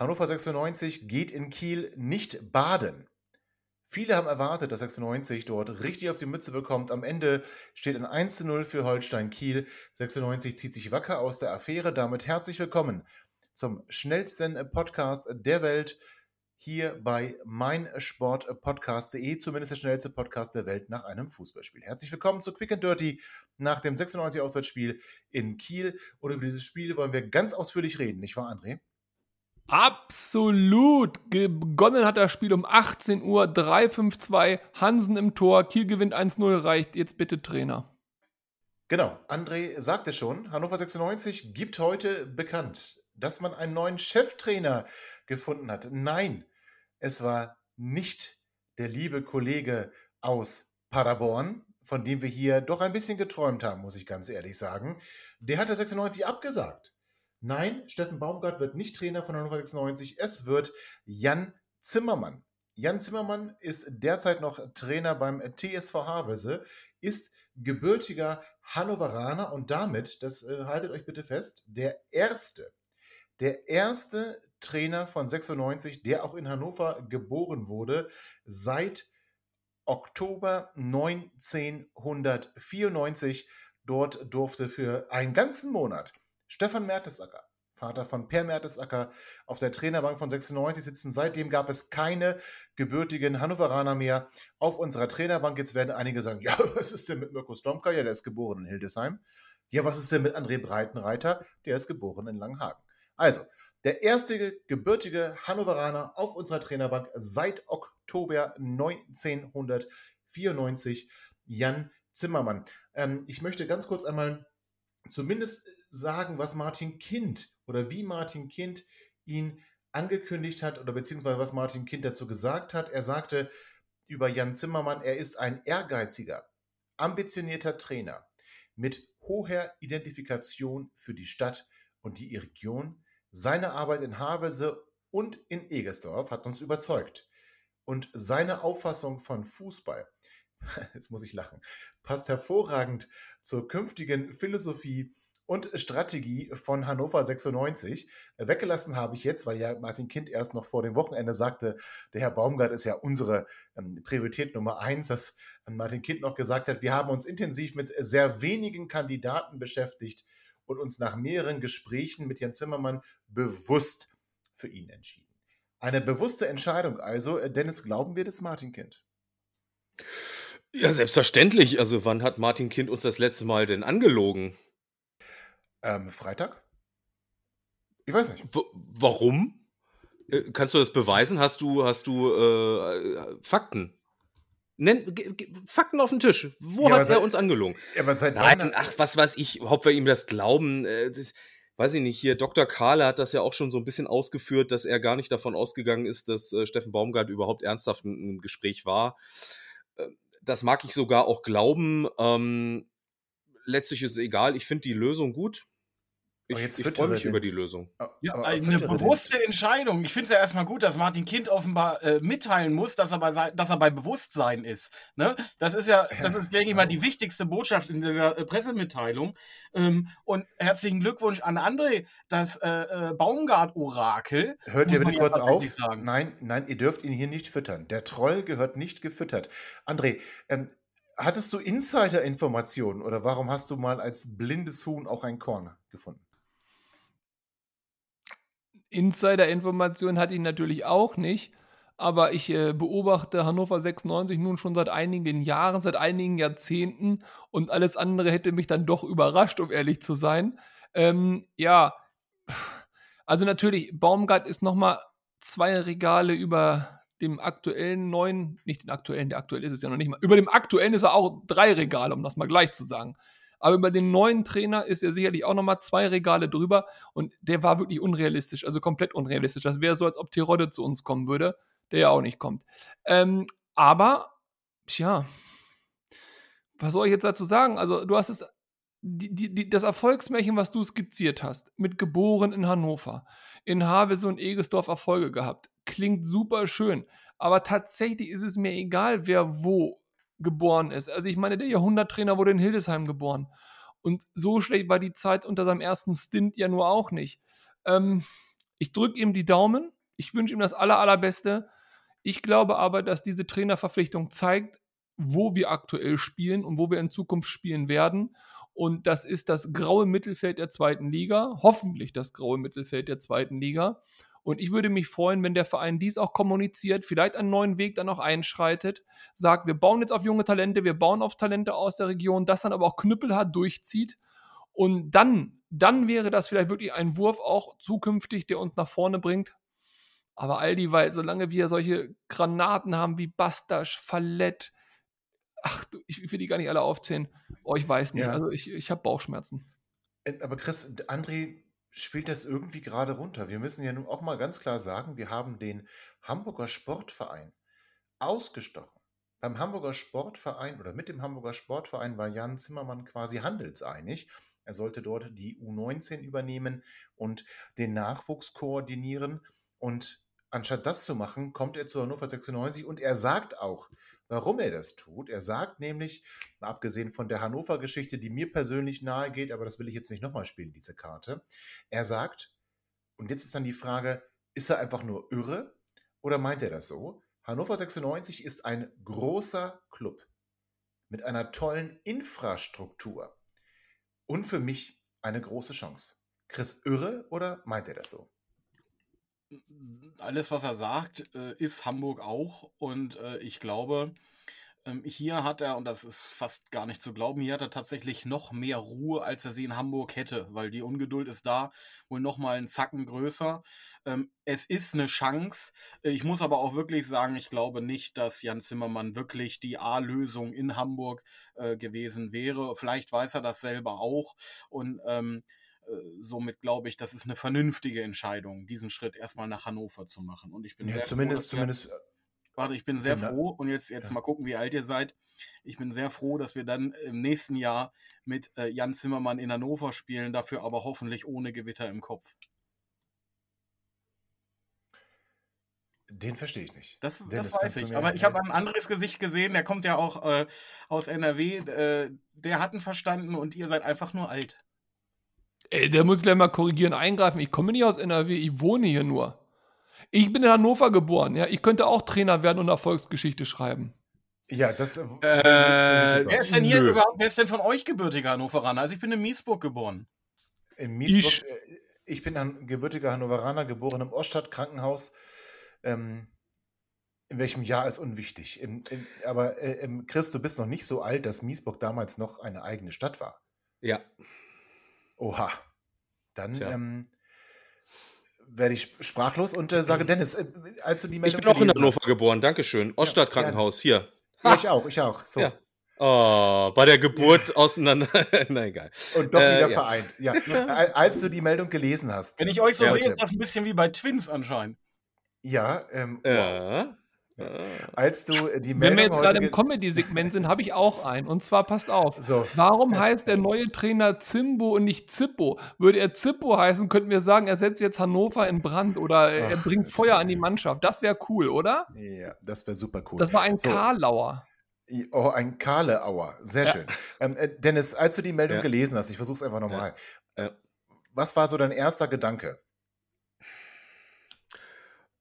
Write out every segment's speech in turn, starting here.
Hannover 96 geht in Kiel nicht baden. Viele haben erwartet, dass 96 dort richtig auf die Mütze bekommt. Am Ende steht ein 1 0 für Holstein Kiel. 96 zieht sich wacker aus der Affäre. Damit herzlich willkommen zum schnellsten Podcast der Welt hier bei meinsportpodcast.de, zumindest der schnellste Podcast der Welt nach einem Fußballspiel. Herzlich willkommen zu Quick and Dirty nach dem 96 Auswärtsspiel in Kiel. Und über dieses Spiel wollen wir ganz ausführlich reden, nicht wahr, André? Absolut. Begonnen hat das Spiel um 18 Uhr, 3-5-2, Hansen im Tor, Kiel gewinnt 1-0, reicht. Jetzt bitte Trainer. Genau, André sagte schon, Hannover 96 gibt heute bekannt, dass man einen neuen Cheftrainer gefunden hat. Nein, es war nicht der liebe Kollege aus Paderborn, von dem wir hier doch ein bisschen geträumt haben, muss ich ganz ehrlich sagen. Der hat der 96 abgesagt. Nein, Steffen Baumgart wird nicht Trainer von Hannover 96. Es wird Jan Zimmermann. Jan Zimmermann ist derzeit noch Trainer beim TSV Havelse, ist gebürtiger Hannoveraner und damit, das äh, haltet euch bitte fest, der erste, der erste Trainer von 96, der auch in Hannover geboren wurde, seit Oktober 1994. Dort durfte für einen ganzen Monat Stefan Mertesacker, Vater von Per Mertesacker, auf der Trainerbank von 96 sitzen. Seitdem gab es keine gebürtigen Hannoveraner mehr auf unserer Trainerbank. Jetzt werden einige sagen, ja, was ist denn mit Mirko Slomka? Ja, der ist geboren in Hildesheim. Ja, was ist denn mit André Breitenreiter? Der ist geboren in Langhagen. Also, der erste gebürtige Hannoveraner auf unserer Trainerbank seit Oktober 1994, Jan Zimmermann. Ähm, ich möchte ganz kurz einmal zumindest sagen, was Martin Kind oder wie Martin Kind ihn angekündigt hat oder beziehungsweise was Martin Kind dazu gesagt hat. Er sagte über Jan Zimmermann, er ist ein ehrgeiziger, ambitionierter Trainer mit hoher Identifikation für die Stadt und die Region. Seine Arbeit in Havelse und in Egersdorf hat uns überzeugt. Und seine Auffassung von Fußball, jetzt muss ich lachen, passt hervorragend zur künftigen Philosophie und Strategie von Hannover 96. Weggelassen habe ich jetzt, weil ja Martin Kind erst noch vor dem Wochenende sagte, der Herr Baumgart ist ja unsere ähm, Priorität Nummer eins, dass Martin Kind noch gesagt hat, wir haben uns intensiv mit sehr wenigen Kandidaten beschäftigt und uns nach mehreren Gesprächen mit Jan Zimmermann bewusst für ihn entschieden. Eine bewusste Entscheidung also. Dennis, glauben wir das Martin Kind? Ja, selbstverständlich. Also wann hat Martin Kind uns das letzte Mal denn angelogen? Ähm, Freitag? Ich weiß nicht. W warum? Äh, kannst du das beweisen? Hast du, hast du äh, Fakten? Nenn, Fakten auf den Tisch. Wo ja, hat seit, er uns angelogen? Ja, aber seit Nein, ach, was weiß ich, ob wir ihm das glauben. Äh, das, weiß ich nicht, hier Dr. Kahle hat das ja auch schon so ein bisschen ausgeführt, dass er gar nicht davon ausgegangen ist, dass äh, Steffen Baumgart überhaupt ernsthaft einem Gespräch war. Äh, das mag ich sogar auch glauben. Ähm, letztlich ist es egal. Ich finde die Lösung gut. Ich, ich freue mich über die Lösung. Ja, eine bewusste den. Entscheidung. Ich finde es ja erstmal gut, dass Martin Kind offenbar äh, mitteilen muss, dass er bei, dass er bei Bewusstsein ist. Ne? Das ist ja, das ist, denke ich mal, die wichtigste Botschaft in dieser äh, Pressemitteilung. Ähm, und herzlichen Glückwunsch an André, das äh, äh Baumgart-Orakel. Hört ihr bitte kurz auf? Nein, nein, ihr dürft ihn hier nicht füttern. Der Troll gehört nicht gefüttert. André, ähm, hattest du Insider-Informationen oder warum hast du mal als blindes Huhn auch ein Korn gefunden? Insider-Informationen hatte ich natürlich auch nicht, aber ich äh, beobachte Hannover 96 nun schon seit einigen Jahren, seit einigen Jahrzehnten und alles andere hätte mich dann doch überrascht, um ehrlich zu sein. Ähm, ja, also natürlich, Baumgart ist nochmal zwei Regale über dem aktuellen neuen, nicht den aktuellen, der aktuell ist es ja noch nicht mal, über dem aktuellen ist er auch drei Regale, um das mal gleich zu sagen. Aber über den neuen Trainer ist er sicherlich auch nochmal zwei Regale drüber und der war wirklich unrealistisch, also komplett unrealistisch. Das wäre so, als ob Tirode zu uns kommen würde, der ja auch nicht kommt. Ähm, aber, tja, was soll ich jetzt dazu sagen? Also, du hast es, die, die, die, das Erfolgsmärchen, was du skizziert hast, mit geboren in Hannover, in Havelse und Egesdorf Erfolge gehabt, klingt super schön. Aber tatsächlich ist es mir egal, wer wo geboren ist. Also ich meine, der Jahrhunderttrainer wurde in Hildesheim geboren. Und so schlecht war die Zeit unter seinem ersten Stint ja nur auch nicht. Ähm, ich drücke ihm die Daumen. Ich wünsche ihm das aller, allerbeste. Ich glaube aber, dass diese Trainerverpflichtung zeigt, wo wir aktuell spielen und wo wir in Zukunft spielen werden. Und das ist das graue Mittelfeld der zweiten Liga. Hoffentlich das graue Mittelfeld der zweiten Liga. Und ich würde mich freuen, wenn der Verein dies auch kommuniziert, vielleicht einen neuen Weg dann auch einschreitet, sagt, wir bauen jetzt auf junge Talente, wir bauen auf Talente aus der Region, das dann aber auch knüppelhart durchzieht. Und dann, dann wäre das vielleicht wirklich ein Wurf auch zukünftig, der uns nach vorne bringt. Aber all die, weil solange wir solche Granaten haben wie Bastasch, Fallett, ach, ich will die gar nicht alle aufzählen. Oh, ich weiß nicht. Ja. Also ich, ich habe Bauchschmerzen. Äh, aber Chris, André spielt das irgendwie gerade runter. Wir müssen ja nun auch mal ganz klar sagen, wir haben den Hamburger Sportverein ausgestochen. Beim Hamburger Sportverein oder mit dem Hamburger Sportverein war Jan Zimmermann quasi handelseinig. Er sollte dort die U19 übernehmen und den Nachwuchs koordinieren. Und anstatt das zu machen, kommt er zu Hannover 96 und er sagt auch, warum er das tut. Er sagt nämlich, abgesehen von der Hannover-Geschichte, die mir persönlich nahe geht, aber das will ich jetzt nicht nochmal spielen, diese Karte. Er sagt, und jetzt ist dann die Frage, ist er einfach nur irre oder meint er das so? Hannover 96 ist ein großer Club mit einer tollen Infrastruktur und für mich eine große Chance. Chris irre oder meint er das so? Alles, was er sagt, äh, ist Hamburg auch. Und äh, ich glaube, ähm, hier hat er, und das ist fast gar nicht zu glauben, hier hat er tatsächlich noch mehr Ruhe, als er sie in Hamburg hätte, weil die Ungeduld ist da wohl noch mal einen Zacken größer. Ähm, es ist eine Chance. Ich muss aber auch wirklich sagen, ich glaube nicht, dass Jan Zimmermann wirklich die A-Lösung in Hamburg äh, gewesen wäre. Vielleicht weiß er das selber auch. Und ähm, äh, somit glaube ich, das ist eine vernünftige Entscheidung, diesen Schritt erstmal nach Hannover zu machen. Und ich bin ja, sehr zumindest, froh, zumindest. Wir, warte, ich bin sehr froh und jetzt, jetzt ja. mal gucken, wie alt ihr seid. Ich bin sehr froh, dass wir dann im nächsten Jahr mit äh, Jan Zimmermann in Hannover spielen, dafür aber hoffentlich ohne Gewitter im Kopf. Den verstehe ich nicht. Das, das weiß ich. Aber ich habe ein anderes Gesicht gesehen, der kommt ja auch äh, aus NRW. Äh, der hat ihn verstanden und ihr seid einfach nur alt. Ey, der muss gleich mal korrigieren, eingreifen. Ich komme nicht aus NRW, ich wohne hier nur. Ich bin in Hannover geboren, ja. Ich könnte auch Trainer werden und Erfolgsgeschichte schreiben. Ja, das. Äh, äh wer ist denn hier nö. überhaupt, wer ist denn von euch gebürtiger Hannoveraner? Also ich bin in Miesburg geboren. In Miesburg, ich, äh, ich bin ein gebürtiger Hannoveraner, geboren im Oststadtkrankenhaus. Ähm, in welchem Jahr ist unwichtig. In, in, aber äh, Chris, du bist noch nicht so alt, dass Miesburg damals noch eine eigene Stadt war. Ja. Oha. Dann ähm, werde ich sprachlos und äh, sage, Dennis, äh, als du die Meldung Ich bin auch in Hannover hast, geboren, Dankeschön. Oststadtkrankenhaus, ja, hier. Ja, ich auch, ich auch. So. Ja. Oh, bei der Geburt ja. auseinander. Nein, egal. Und doch äh, wieder ja. vereint. Ja. Als du die Meldung gelesen hast. Wenn ich euch so sehe, ist das ein bisschen wie bei Twins anscheinend. Ja, ähm, wow. Ja. Als du die Meldung Wenn wir jetzt gerade im Comedy-Segment sind, habe ich auch einen. Und zwar, passt auf. So. Warum heißt der neue Trainer Zimbo und nicht Zippo? Würde er Zippo heißen, könnten wir sagen, er setzt jetzt Hannover in Brand oder Ach, er bringt Feuer an die Mannschaft. Das wäre cool, oder? Ja, das wäre super cool. Das war ein so. Karlauer. Oh, ein Karleauer. Sehr ja. schön. Ähm, äh, Dennis, als du die Meldung ja. gelesen hast, ich versuche es einfach nochmal. Ja. Was war so dein erster Gedanke?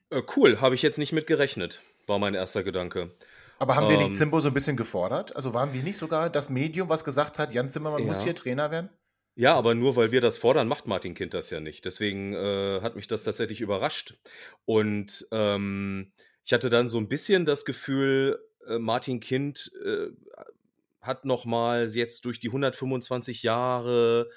Äh, cool, habe ich jetzt nicht mit gerechnet war mein erster Gedanke. Aber haben wir nicht ähm. Zimbo so ein bisschen gefordert? Also waren wir nicht sogar das Medium, was gesagt hat, Jan Zimmermann ja. muss hier Trainer werden? Ja, aber nur weil wir das fordern, macht Martin Kind das ja nicht. Deswegen äh, hat mich das tatsächlich überrascht. Und ähm, ich hatte dann so ein bisschen das Gefühl, äh, Martin Kind äh, hat nochmal jetzt durch die 125 Jahre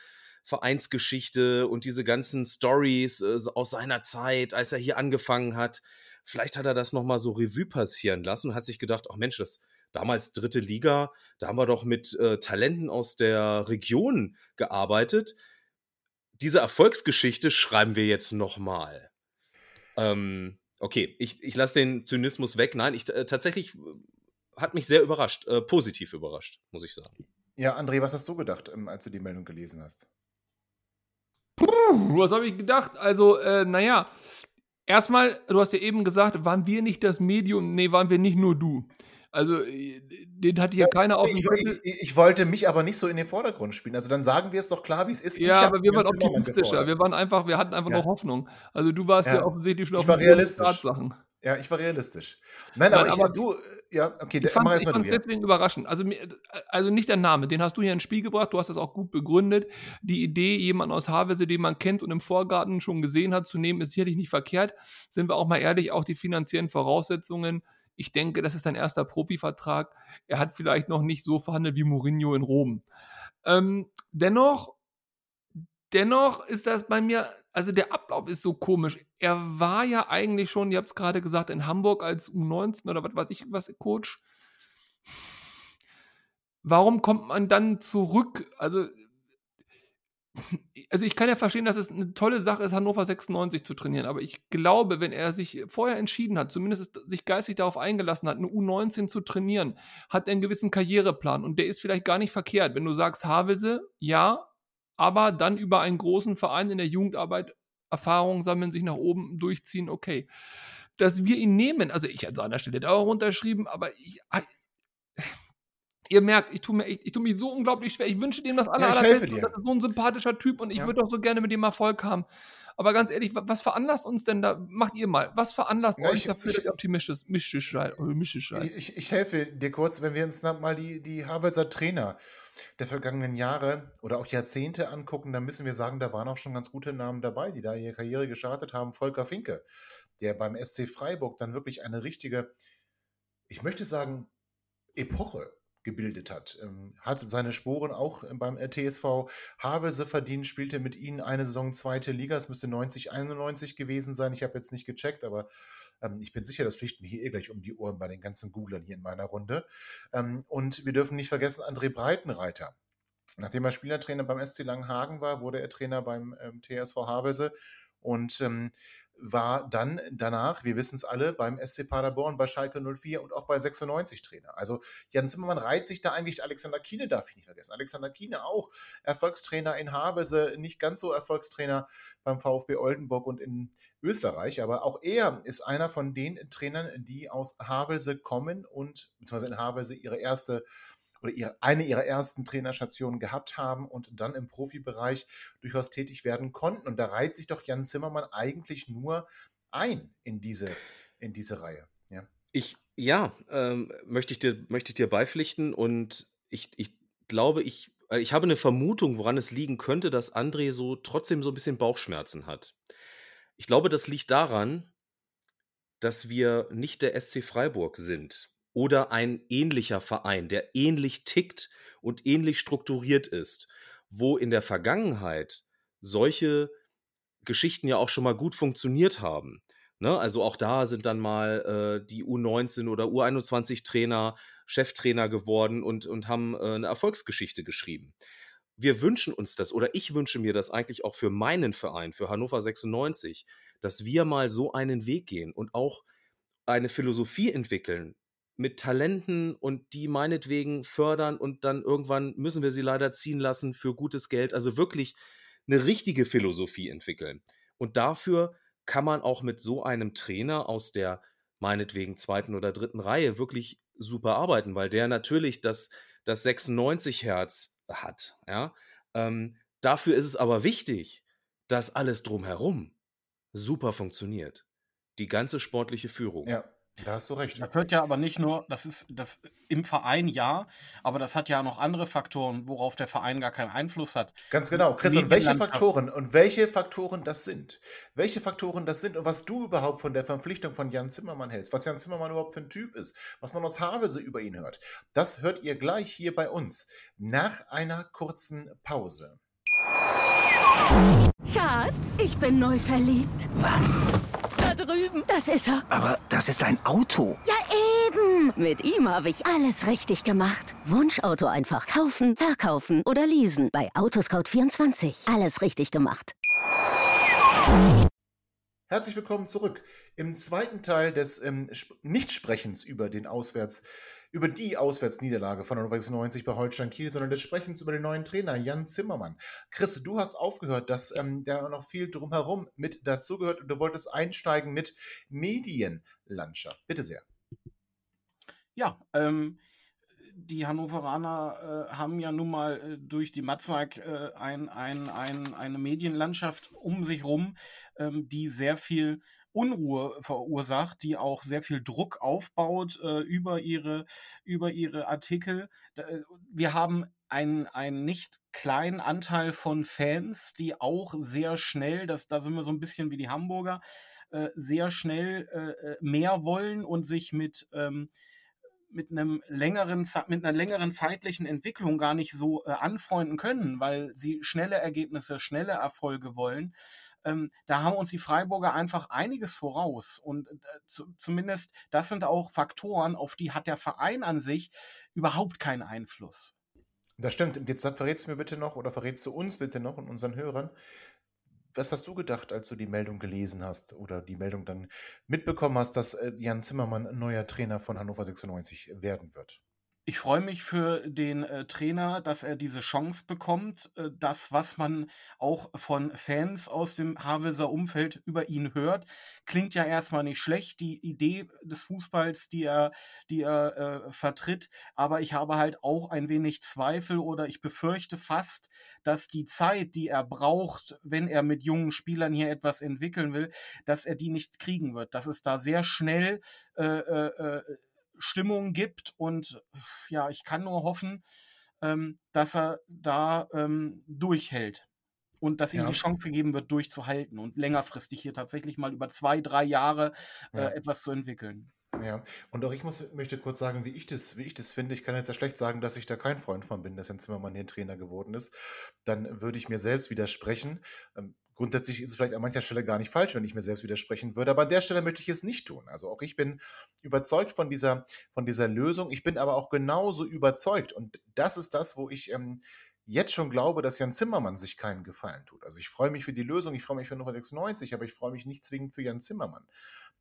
Vereinsgeschichte und diese ganzen Stories äh, aus seiner Zeit, als er hier angefangen hat, Vielleicht hat er das nochmal so Revue passieren lassen und hat sich gedacht, ach Mensch, das, damals dritte Liga, da haben wir doch mit äh, Talenten aus der Region gearbeitet. Diese Erfolgsgeschichte schreiben wir jetzt nochmal. Ähm, okay, ich, ich lasse den Zynismus weg. Nein, ich äh, tatsächlich hat mich sehr überrascht, äh, positiv überrascht, muss ich sagen. Ja, André, was hast du gedacht, ähm, als du die Meldung gelesen hast? Puh, was habe ich gedacht? Also, äh, naja, erstmal, du hast ja eben gesagt, waren wir nicht das Medium? Nee, waren wir nicht nur du. Also, äh, den hat hier ja, keiner auf dem ich, ich, ich, wollte mich aber nicht so in den Vordergrund spielen. Also, dann sagen wir es doch klar, wie es ist. Ja, aber wir waren optimistischer. Wir waren einfach, wir hatten einfach ja. noch Hoffnung. Also, du warst ja, ja offensichtlich schon auf den Tatsachen. Ja, ich war realistisch. Nein, aber, Nein, aber ich, du, ja, okay, ich fand es deswegen überraschend. Also, also nicht der Name, den hast du hier ins Spiel gebracht, du hast das auch gut begründet. Die Idee, jemanden aus Havelse, den man kennt und im Vorgarten schon gesehen hat, zu nehmen, ist sicherlich nicht verkehrt. Sind wir auch mal ehrlich, auch die finanziellen Voraussetzungen. Ich denke, das ist sein erster Profivertrag. Er hat vielleicht noch nicht so verhandelt wie Mourinho in Rom. Ähm, dennoch, dennoch ist das bei mir also der Ablauf ist so komisch. Er war ja eigentlich schon, ihr habt es gerade gesagt, in Hamburg als U19 oder was weiß ich, was Coach. Warum kommt man dann zurück? Also, also ich kann ja verstehen, dass es eine tolle Sache ist, Hannover 96 zu trainieren, aber ich glaube, wenn er sich vorher entschieden hat, zumindest sich geistig darauf eingelassen hat, eine U19 zu trainieren, hat er einen gewissen Karriereplan und der ist vielleicht gar nicht verkehrt. Wenn du sagst, Havelse, ja, aber dann über einen großen Verein in der Jugendarbeit Erfahrungen sammeln, sich nach oben durchziehen, okay. Dass wir ihn nehmen, also ich an seiner Stelle da auch unterschrieben, aber ich, ah, ihr merkt, ich tue mir echt, ich tue mich so unglaublich schwer. Ich wünsche dem das aller, ja, allerbeste. Das ist so ein sympathischer Typ und ich ja. würde doch so gerne mit dem Erfolg haben. Aber ganz ehrlich, was veranlasst uns denn da? Macht ihr mal. Was veranlasst ja, euch ich, dafür, dass ihr optimistisch seid? Ich, ich, helfe dir kurz, wenn wir uns mal die, die Harvarder Trainer der vergangenen Jahre oder auch Jahrzehnte angucken, dann müssen wir sagen, da waren auch schon ganz gute Namen dabei, die da ihre Karriere gestartet haben. Volker Finke, der beim SC Freiburg dann wirklich eine richtige, ich möchte sagen, Epoche gebildet hat. Ähm, hat seine Sporen auch beim TSV Havelse verdient, spielte mit ihnen eine Saison zweite Liga. Es müsste 90, 91 gewesen sein. Ich habe jetzt nicht gecheckt, aber ähm, ich bin sicher, das fliegt mir hier eh gleich um die Ohren bei den ganzen Googlern hier in meiner Runde. Ähm, und wir dürfen nicht vergessen, André Breitenreiter. Nachdem er Spielertrainer beim SC Langenhagen war, wurde er Trainer beim ähm, TSV Havelse und ähm, war dann danach, wir wissen es alle, beim SC Paderborn, bei Schalke 04 und auch bei 96 Trainer. Also Jan Zimmermann reiht sich da eigentlich Alexander Kiene, darf ich nicht vergessen. Alexander Kiene auch Erfolgstrainer in Havelse, nicht ganz so Erfolgstrainer beim VfB Oldenburg und in Österreich, aber auch er ist einer von den Trainern, die aus Havelse kommen und beziehungsweise in Havelse ihre erste oder ihre, eine ihrer ersten Trainerstationen gehabt haben und dann im Profibereich durchaus tätig werden konnten. Und da reiht sich doch Jan Zimmermann eigentlich nur ein in diese, in diese Reihe. Ja, ich, ja ähm, möchte, ich dir, möchte ich dir beipflichten und ich, ich glaube, ich, äh, ich habe eine Vermutung, woran es liegen könnte, dass André so trotzdem so ein bisschen Bauchschmerzen hat. Ich glaube, das liegt daran, dass wir nicht der SC Freiburg sind oder ein ähnlicher Verein, der ähnlich tickt und ähnlich strukturiert ist, wo in der Vergangenheit solche Geschichten ja auch schon mal gut funktioniert haben. Ne? Also auch da sind dann mal äh, die U19 oder U21 Trainer Cheftrainer geworden und, und haben äh, eine Erfolgsgeschichte geschrieben. Wir wünschen uns das oder ich wünsche mir das eigentlich auch für meinen Verein, für Hannover 96, dass wir mal so einen Weg gehen und auch eine Philosophie entwickeln, mit Talenten und die meinetwegen fördern und dann irgendwann müssen wir sie leider ziehen lassen für gutes Geld. Also wirklich eine richtige Philosophie entwickeln. Und dafür kann man auch mit so einem Trainer aus der meinetwegen zweiten oder dritten Reihe wirklich super arbeiten, weil der natürlich das, das 96 Hertz hat. Ja? Ähm, dafür ist es aber wichtig, dass alles drumherum super funktioniert. Die ganze sportliche Führung. Ja. Da hast du recht. Das hört ja aber nicht nur, das ist das im Verein ja, aber das hat ja noch andere Faktoren, worauf der Verein gar keinen Einfluss hat. Ganz genau. Chris, und welche Faktoren und welche Faktoren das sind? Welche Faktoren das sind und was du überhaupt von der Verpflichtung von Jan Zimmermann hältst, was Jan Zimmermann überhaupt für ein Typ ist, was man aus Havese über ihn hört, das hört ihr gleich hier bei uns nach einer kurzen Pause. Schatz, ich bin neu verliebt. Was? Da drüben. Das ist er. Aber das ist ein Auto. Ja, eben. Mit ihm habe ich alles richtig gemacht. Wunschauto einfach kaufen, verkaufen oder leasen. Bei Autoscout24. Alles richtig gemacht. Herzlich willkommen zurück im zweiten Teil des ähm, Nichtsprechens über den Auswärts, über die Auswärtsniederlage von Hannover 96 bei Holstein Kiel, sondern des Sprechens über den neuen Trainer Jan Zimmermann. Chris, du hast aufgehört, dass ähm, da noch viel drumherum mit dazugehört und du wolltest einsteigen mit Medienlandschaft. Bitte sehr. Ja, ähm, die Hannoveraner äh, haben ja nun mal äh, durch die Matzak äh, ein, ein, ein, eine Medienlandschaft um sich rum, ähm, die sehr viel Unruhe verursacht, die auch sehr viel Druck aufbaut äh, über, ihre, über ihre Artikel. Äh, wir haben einen, nicht kleinen Anteil von Fans, die auch sehr schnell, das, da sind wir so ein bisschen wie die Hamburger, äh, sehr schnell äh, mehr wollen und sich mit ähm, mit einem längeren, mit einer längeren zeitlichen Entwicklung gar nicht so äh, anfreunden können, weil sie schnelle Ergebnisse, schnelle Erfolge wollen. Ähm, da haben uns die Freiburger einfach einiges voraus. Und äh, zu, zumindest das sind auch Faktoren, auf die hat der Verein an sich überhaupt keinen Einfluss. Das stimmt. Jetzt verrätst du mir bitte noch oder verrätst du uns bitte noch und unseren Hörern, was hast du gedacht, als du die Meldung gelesen hast oder die Meldung dann mitbekommen hast, dass äh, Jan Zimmermann neuer Trainer von Hannover 96 werden wird? Ich freue mich für den äh, Trainer, dass er diese Chance bekommt. Äh, das, was man auch von Fans aus dem Havelser Umfeld über ihn hört, klingt ja erstmal nicht schlecht. Die Idee des Fußballs, die er, die er äh, vertritt. Aber ich habe halt auch ein wenig Zweifel oder ich befürchte fast, dass die Zeit, die er braucht, wenn er mit jungen Spielern hier etwas entwickeln will, dass er die nicht kriegen wird. Dass es da sehr schnell äh, äh, äh Stimmung gibt. Und ja, ich kann nur hoffen, ähm, dass er da ähm, durchhält und dass ihm ja. die Chance gegeben wird, durchzuhalten und längerfristig hier tatsächlich mal über zwei, drei Jahre äh, ja. etwas zu entwickeln. Ja, und auch ich muss, möchte kurz sagen, wie ich, das, wie ich das finde. Ich kann jetzt ja schlecht sagen, dass ich da kein Freund von bin, dass Jens Zimmermann hier Trainer geworden ist. Dann würde ich mir selbst widersprechen. Ähm, grundsätzlich ist es vielleicht an mancher Stelle gar nicht falsch, wenn ich mir selbst widersprechen würde, aber an der Stelle möchte ich es nicht tun. Also auch ich bin überzeugt von dieser, von dieser Lösung. Ich bin aber auch genauso überzeugt und das ist das, wo ich ähm, jetzt schon glaube, dass Jan Zimmermann sich keinen Gefallen tut. Also ich freue mich für die Lösung, ich freue mich für Nummer 96, aber ich freue mich nicht zwingend für Jan Zimmermann.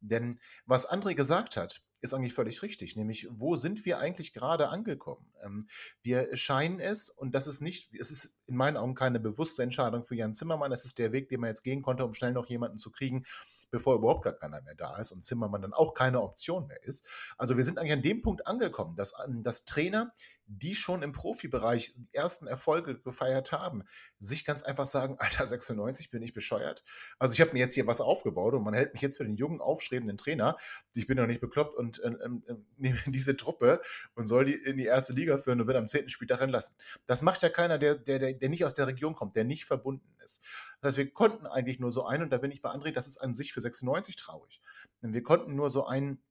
Denn was André gesagt hat, ist eigentlich völlig richtig. Nämlich, wo sind wir eigentlich gerade angekommen? Ähm, wir scheinen es, und das ist nicht, es ist in meinen Augen keine bewusste Entscheidung für Jan Zimmermann. Es ist der Weg, den man jetzt gehen konnte, um schnell noch jemanden zu kriegen, bevor überhaupt gar keiner mehr da ist und Zimmermann dann auch keine Option mehr ist. Also wir sind eigentlich an dem Punkt angekommen, dass, ähm, dass Trainer die schon im Profibereich die ersten Erfolge gefeiert haben, sich ganz einfach sagen, Alter, 96 bin ich bescheuert. Also ich habe mir jetzt hier was aufgebaut und man hält mich jetzt für den jungen, aufstrebenden Trainer. Ich bin noch nicht bekloppt und äh, äh, nehme diese Truppe und soll die in die erste Liga führen und wird am 10. Spieltag entlassen. Das macht ja keiner, der, der, der nicht aus der Region kommt, der nicht verbunden ist. Das heißt, wir konnten eigentlich nur so einen, und da bin ich bei André, das ist an sich für 96 traurig. Denn wir konnten nur so einen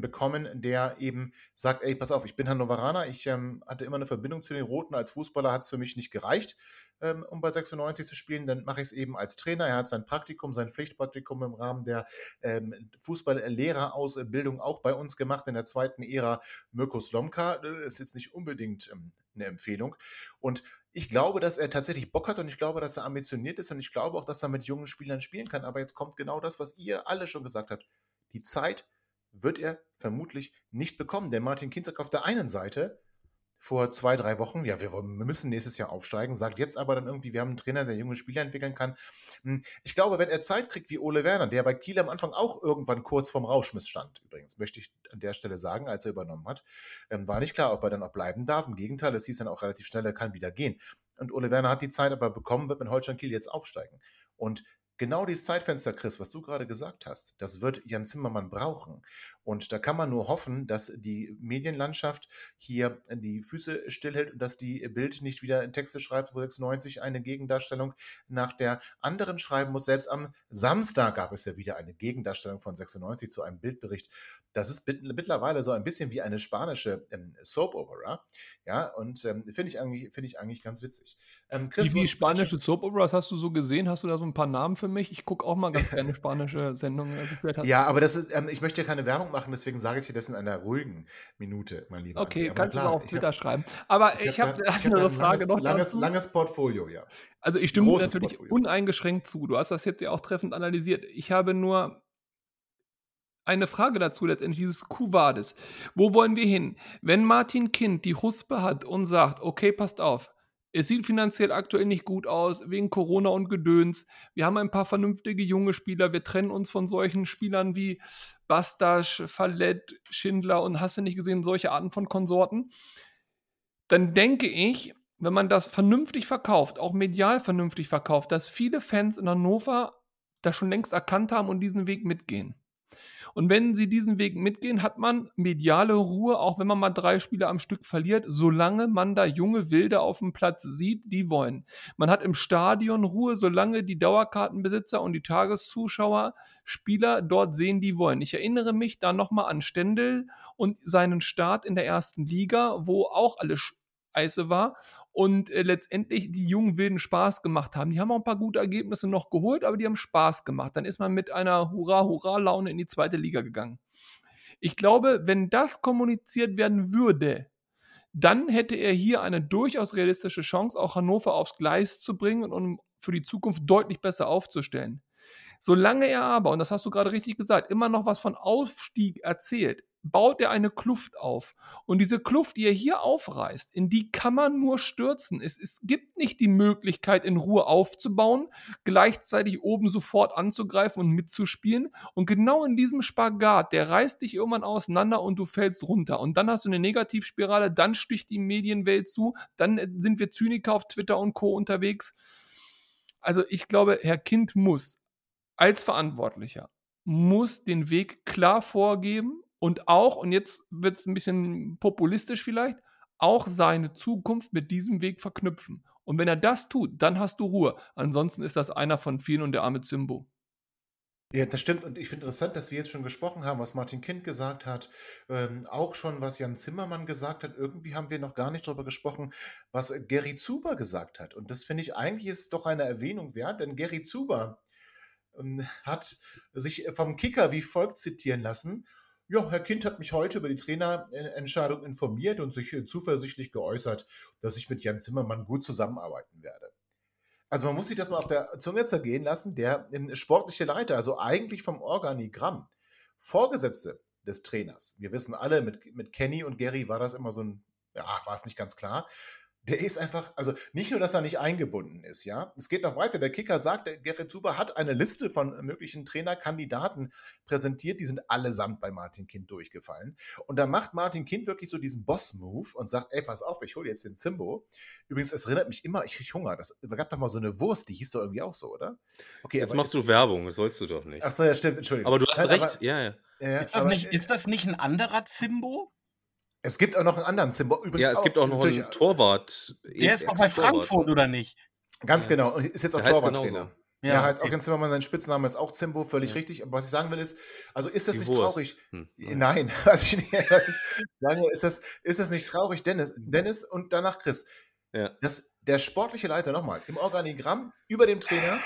bekommen, der eben sagt, ey, pass auf, ich bin Hannoveraner, ich ähm, hatte immer eine Verbindung zu den Roten, als Fußballer hat es für mich nicht gereicht, ähm, um bei 96 zu spielen, dann mache ich es eben als Trainer, er hat sein Praktikum, sein Pflichtpraktikum im Rahmen der ähm, Fußballlehrerausbildung auch bei uns gemacht, in der zweiten Ära Mirko Slomka, das ist jetzt nicht unbedingt ähm, eine Empfehlung und ich glaube, dass er tatsächlich Bock hat und ich glaube, dass er ambitioniert ist und ich glaube auch, dass er mit jungen Spielern spielen kann. Aber jetzt kommt genau das, was ihr alle schon gesagt habt. Die Zeit wird er vermutlich nicht bekommen. Denn Martin Kinzek auf der einen Seite vor zwei, drei Wochen, ja, wir, müssen nächstes Jahr aufsteigen, sagt jetzt aber dann irgendwie, wir haben einen Trainer, der junge Spieler entwickeln kann. Hm, ich glaube, wenn er Zeit kriegt wie Ole Werner, der bei Kiel am Anfang auch irgendwann kurz vorm Rauschmiss stand, übrigens, möchte ich an der Stelle sagen, als er übernommen hat, ähm, war nicht klar, ob er dann auch bleiben darf. Im Gegenteil, es hieß dann auch relativ schnell, er kann wieder gehen. Und Ole Werner hat die Zeit aber bekommen, wird mit Holstein Kiel jetzt aufsteigen. Und genau dieses Zeitfenster, Chris, was du gerade gesagt hast, das wird Jan Zimmermann brauchen. Und da kann man nur hoffen, dass die Medienlandschaft hier die Füße stillhält und dass die Bild nicht wieder in Texte schreibt, wo 96 eine Gegendarstellung nach der anderen schreiben muss. Selbst am Samstag gab es ja wieder eine Gegendarstellung von 96 zu einem Bildbericht. Das ist mittlerweile so ein bisschen wie eine spanische ähm, Soap Opera. Ja, und ähm, finde ich, eigentlich, find ich eigentlich ganz witzig. Ähm, Chris, wie, wie spanische Soap Operas hast du so gesehen? Hast du da so ein paar Namen für mich? Ich gucke auch mal ganz gerne spanische Sendungen. Also ja, aber das ist, ähm, ich möchte ja keine Werbung machen, deswegen sage ich dir das in einer ruhigen Minute, mein Lieber. Okay, Andi. Kannst du auch auf Twitter hab- schreiben. Aber ich, Ich habe hab eine hab andere ein Frage langes, noch langes, dazu. langes Portfolio, ja. Also ich stimme dir großes natürlich Portfolio. uneingeschränkt zu. Du hast das jetzt ja auch treffend analysiert. Ich habe nur eine Frage dazu, letztendlich dieses Kuwades. Wo wollen wir hin? Wenn Martin Kind die Huspe hat und sagt, okay, passt auf, es sieht finanziell aktuell nicht gut aus, wegen Corona und Gedöns. Wir haben ein paar vernünftige junge Spieler. Wir trennen uns von solchen Spielern wie Bastasch, Fallett, Schindler und hast du nicht gesehen, solche Arten von Konsorten. Dann denke ich, wenn man das vernünftig verkauft, auch medial vernünftig verkauft, dass viele Fans in Hannover das schon längst erkannt haben und diesen Weg mitgehen. Und wenn sie diesen Weg mitgehen, hat man mediale Ruhe, auch wenn man mal drei Spiele am Stück verliert, solange man da junge Wilde auf dem Platz sieht, die wollen. Man hat im Stadion Ruhe, solange die Dauerkartenbesitzer und die Tageszuschauer Spieler dort sehen, die wollen. Ich erinnere mich da nochmal an Stendel und seinen Start in der ersten Liga, wo auch alles scheiße war und äh, letztendlich die jungen Wilden Spaß gemacht haben. Die haben auch ein paar gute Ergebnisse noch geholt, aber die haben Spaß gemacht. Dann ist man mit einer Hurra-Hurra-Laune in die zweite Liga gegangen. Ich glaube, wenn das kommuniziert werden würde, dann hätte er hier eine durchaus realistische Chance, auch Hannover aufs Gleis zu bringen und um für die Zukunft deutlich besser aufzustellen. Solange er aber, und das hast du gerade richtig gesagt, immer noch was von Aufstieg erzählt, baut er eine Kluft auf. Und diese Kluft, die er hier aufreißt, in die kann man nur stürzen. Es, es gibt nicht die Möglichkeit, in Ruhe aufzubauen, gleichzeitig oben sofort anzugreifen und mitzuspielen. Und genau in diesem Spagat, der reißt dich irgendwann auseinander und du fällst runter. Und dann hast du eine Negativspirale, dann sticht die Medienwelt zu, dann äh, sind wir Zyniker auf Twitter und Co. unterwegs. Also ich glaube, Herr Kind muss als Verantwortlicher muss den Weg klar vorgeben und auch, und jetzt wird es ein bisschen populistisch vielleicht, auch seine Zukunft mit diesem Weg verknüpfen. Und wenn er das tut, dann hast du Ruhe. Ansonsten ist das einer von vielen und der arme Zimbo. Ja, das stimmt. Und ich finde interessant, dass wir jetzt schon gesprochen haben, was Martin Kind gesagt hat, ähm, auch schon, was Jan Zimmermann gesagt hat. Irgendwie haben wir noch gar nicht darüber gesprochen, was Gary Zuber gesagt hat. Und das finde ich eigentlich ist doch eine Erwähnung wert, denn Gary Zuber ähm, hat sich vom Kicker wie folgt zitieren lassen. Ja, Herr Kind hat mich heute über die Trainerentscheidung informiert und sich äh, zuversichtlich geäußert, dass ich mit Jan Zimmermann gut zusammenarbeiten werde. Also man muss sich das mal auf der Zunge zergehen lassen, der ähm, sportliche Leiter, also eigentlich vom Organigramm, Vorgesetzte des Trainers. Wir wissen alle, mit, mit Kenny und Gary war das immer so ein, ja, war es nicht ganz klar. Der ist einfach, also nicht nur, dass er nicht eingebunden ist, ja. Es geht noch weiter. Der Kicker sagt, der Gerrit Zuber hat eine Liste von möglichen Trainerkandidaten präsentiert, die sind allesamt bei Martin Kind durchgefallen. Und da macht Martin Kind wirklich so diesen Boss-Move und sagt, ey, pass auf, ich hole jetzt den Zimbo. Übrigens, es erinnert mich immer, ich kriege Hunger. Das gab doch mal so eine Wurst, die hieß doch irgendwie auch so, oder? Okay, jetzt machst du Werbung, das sollst du doch nicht. Ach so, ja, stimmt, Entschuldigung. Aber du hast Nein, recht, aber, ja, ja. ja, Ist das, aber, nicht, ist das nicht ein anderer Zimbo? Es gibt auch noch einen anderen Zimbo. Übrigens Ja, es gibt auch noch einen Torwart. Der ist auch bei Frankfurt, oder nicht? Ganz Ja. genau. Und ist jetzt auch Torwarttrainer. genauso. Ja, heißt auch okay. Jens Zimmermann, sein Spitzname ist auch Zimbo, völlig Ja. richtig. Aber was ich sagen will ist, also ist das Die nicht Wurst. traurig? Hm. Nein, was ich, was ich sagen will, ist das, ist das nicht traurig, Dennis? Dennis und danach Chris. Ja. Das, der sportliche Leiter, nochmal, im Organigramm über dem Trainer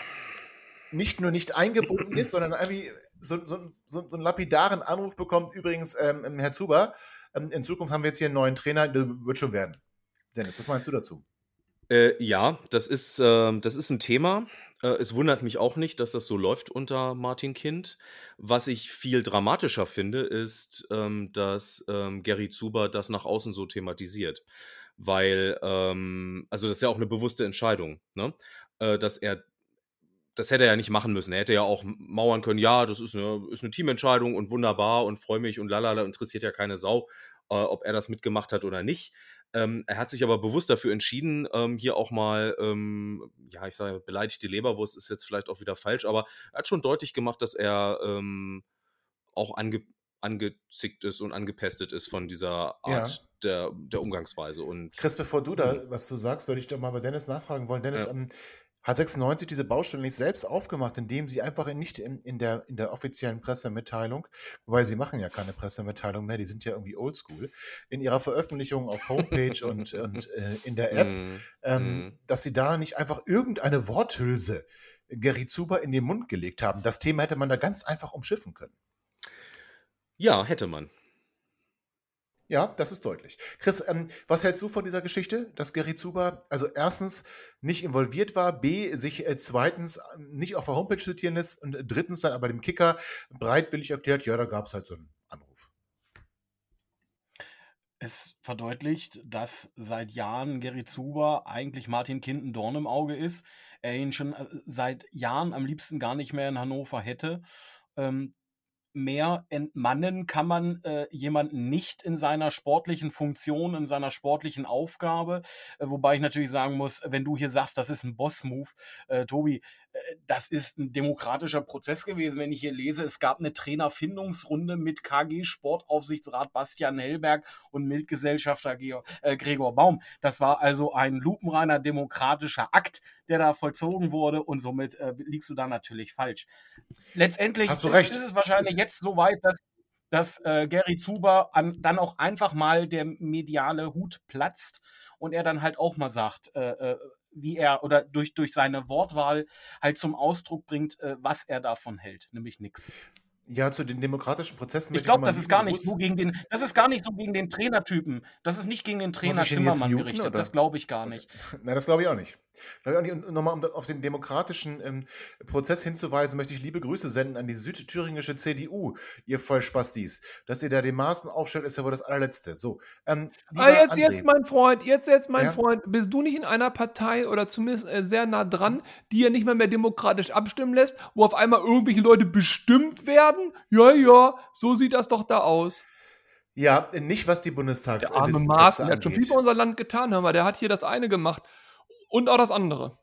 nicht nur nicht eingebunden ist, sondern irgendwie so, so, so, so einen lapidaren Anruf bekommt, übrigens, ähm, Herr Zuber, in Zukunft haben wir jetzt hier einen neuen Trainer, der wird schon werden. Dennis, was meinst du dazu? Äh, ja, das ist, ähm, das ist ein Thema. Äh, es wundert mich auch nicht, dass das so läuft unter Martin Kind. Was ich viel dramatischer finde, ist, ähm, dass ähm, Gary Zuber das nach außen so thematisiert. Weil, ähm, also das ist ja auch eine bewusste Entscheidung, ne? Äh, dass er, das hätte er ja nicht machen müssen. Er hätte ja auch mauern können, ja, das ist eine, ist eine Teamentscheidung und wunderbar und freue mich und lalala, interessiert ja keine Sau, äh, ob er das mitgemacht hat oder nicht. Ähm, er hat sich aber bewusst dafür entschieden, ähm, hier auch mal, ähm, ja, ich sage, beleidigte Leberwurst ist jetzt vielleicht auch wieder falsch, aber er hat schon deutlich gemacht, dass er ähm, auch ange angezickt ist und angepestet ist von dieser Ja. Art der, der Umgangsweise. Und Chris, bevor du da was du sagst, würde ich doch mal bei Dennis nachfragen wollen. Dennis, Ja. Hat 96 diese Baustelle nicht selbst aufgemacht, indem sie einfach in, nicht in, in, der, in der offiziellen Pressemitteilung, wobei sie machen ja keine Pressemitteilung mehr, die sind ja irgendwie oldschool, in ihrer Veröffentlichung auf Homepage und, und äh, in der App, Mm, ähm, mm. dass sie da nicht einfach irgendeine Worthülse Gary Zuber in den Mund gelegt haben. Das Thema hätte man da ganz einfach umschiffen können. Ja, hätte man. Ja, das ist deutlich. Chris, ähm, was hältst du von dieser Geschichte, dass Gary Zuber also erstens nicht involviert war, b sich äh, zweitens ähm, nicht auf der Homepage zitieren lässt und drittens dann aber dem Kicker breitwillig erklärt, ja, da gab es halt so einen Anruf. Es verdeutlicht, dass seit Jahren Gary Zuber eigentlich Martin Kind ein Dorn im Auge ist. Er ihn schon äh, seit Jahren am liebsten gar nicht mehr in Hannover hätte. Ähm, mehr entmannen kann man äh, jemanden nicht in seiner sportlichen Funktion, in seiner sportlichen Aufgabe. Äh, wobei ich natürlich sagen muss, wenn du hier sagst, das ist ein Boss-Move, äh, Tobi, das ist ein demokratischer Prozess gewesen. Wenn ich hier lese, es gab eine Trainerfindungsrunde mit KG Sportaufsichtsrat Bastian Hellberg und Mitgesellschafter Georg, äh, Gregor Baum. Das war also ein lupenreiner demokratischer Akt, der da vollzogen wurde und somit äh, liegst du da natürlich falsch. Letztendlich Hast du recht. ist es wahrscheinlich Ist- jetzt so weit, dass dass äh, Gary Zuber an, dann auch einfach mal der mediale Hut platzt und er dann halt auch mal sagt, äh, äh, wie er oder durch, durch seine Wortwahl halt zum Ausdruck bringt, äh, was er davon hält, nämlich nichts. Ja, zu den demokratischen Prozessen Ich glaube, mal das ist gar nicht so gegen den, das ist gar nicht so gegen den Trainertypen. Das ist nicht gegen den Trainer Zimmermann muten, gerichtet. oder? Das glaube ich gar nicht. Nein, das glaube ich auch nicht. Glaube ich auch nicht. Und nochmal, um auf den demokratischen ähm, Prozess hinzuweisen, möchte ich liebe Grüße senden an die südthüringische CDU, ihr Vollspastis. Dass ihr da den Maßen aufstellt, ist ja wohl das allerletzte. So, ähm, Ah, jetzt, André, jetzt, mein Freund, jetzt, jetzt, mein Ja? Freund, bist du nicht in einer Partei oder zumindest äh, sehr nah dran, die ja nicht mehr mehr demokratisch abstimmen lässt, wo auf einmal irgendwelche Leute bestimmt werden? Ja, ja, so sieht das doch da aus. Ja, nicht was die Bundestags Der arme Maaßen, der hat schon viel für unser Land getan, hör mal, der hat hier das eine gemacht und auch das andere.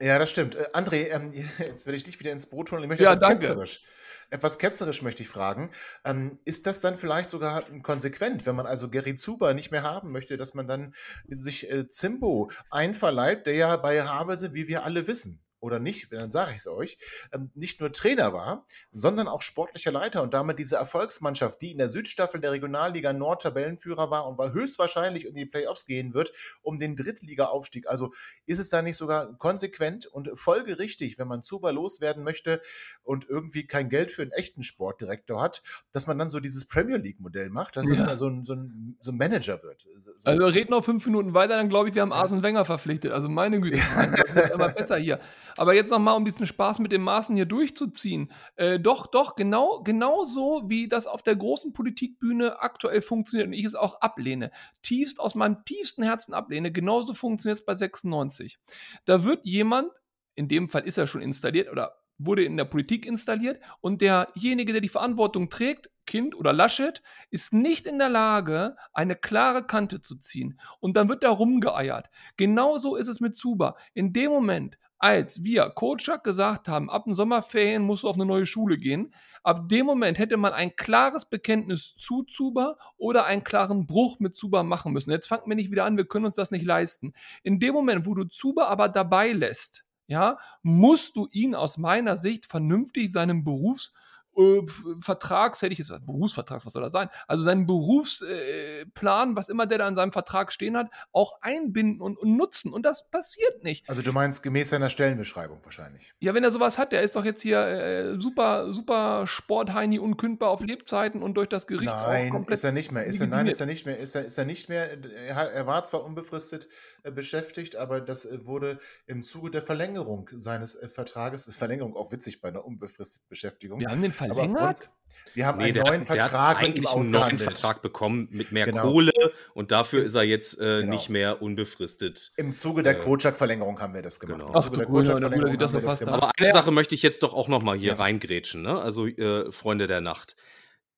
Ja, das stimmt. Äh, André, ähm, jetzt werde ich dich wieder ins Boot holen. Ich möchte Ja, etwas danke. ketzerisch. Etwas ketzerisch möchte ich fragen. Ähm, ist das dann vielleicht sogar konsequent, wenn man also Gary Zuber nicht mehr haben möchte, dass man dann sich äh, Zimbo einverleibt, der ja bei Havelse, wie wir alle wissen, oder nicht, dann sage ich es euch, ähm, nicht nur Trainer war, sondern auch sportlicher Leiter und damit diese Erfolgsmannschaft, die in der Südstaffel der Regionalliga Nord Tabellenführer war und war höchstwahrscheinlich in die Playoffs gehen wird, um den Drittliga-Aufstieg. Also ist es da nicht sogar konsequent und folgerichtig, wenn man Zuber loswerden möchte und irgendwie kein Geld für einen echten Sportdirektor hat, dass man dann so dieses Premier League-Modell macht, dass es Ja. ja. so, ein, so, ein, so ein Manager wird. So, Also reden noch fünf Minuten weiter, dann glaube ich, wir haben Arsene Wenger verpflichtet. Also meine Güte, das wird immer besser hier. Aber jetzt nochmal, um diesen Spaß mit dem Maßen hier durchzuziehen. Äh, doch, doch, genau, genau so, wie das auf der großen Politikbühne aktuell funktioniert und ich es auch ablehne. Tiefst aus meinem tiefsten Herzen ablehne. Genauso funktioniert es bei 96. Da wird jemand, in dem Fall ist er schon installiert oder wurde in der Politik installiert und derjenige, der die Verantwortung trägt, Kind oder Laschet, ist nicht in der Lage, eine klare Kante zu ziehen. Und dann wird da rumgeeiert. Genauso ist es mit Zuba. In dem Moment, als wir Kotschak gesagt haben, ab den Sommerferien musst du auf eine neue Schule gehen, ab dem Moment hätte man ein klares Bekenntnis zu Zuba oder einen klaren Bruch mit Zuba machen müssen. Jetzt fangen wir nicht wieder an, wir können uns das nicht leisten. In dem Moment, wo du Zuba aber dabei lässt, ja, musst du ihn aus meiner Sicht vernünftig seinem Berufs äh, Vertrags, hätte ich jetzt gesagt, Berufsvertrag, was soll das sein? Also seinen Berufsplan, äh, was immer der da in seinem Vertrag stehen hat, auch einbinden und, und nutzen. Und das passiert nicht. Also du meinst gemäß seiner Stellenbeschreibung wahrscheinlich. Ja, wenn er sowas hat, der ist doch jetzt hier äh, super, super Sportheini unkündbar auf Lebzeiten und durch das Gericht auch Nein, komplett ist er nicht mehr. Ist er, nein, ist er nicht mehr. Ist er, ist er nicht mehr. Er, war zwar unbefristet äh, beschäftigt, aber das äh, wurde im Zuge der Verlängerung seines äh, Vertrages, Verlängerung auch witzig bei einer unbefristeten Beschäftigung. Wir haben den aber verlängert. wir haben Nee, einen neuen hat, der Vertrag hat mit ihm eigentlich einen neuen. Vertrag bekommen mit mehr Genau. Kohle und dafür ist er jetzt äh, Genau. nicht mehr unbefristet. Im Zuge der Äh, Kotschak-Verlängerung haben wir das gemacht. genau. Im Zuge der das haben wir das gemacht. habe. Aber eine Sache möchte ich jetzt doch auch noch mal hier Ja. reingrätschen, ne? Also äh, Freunde der Nacht.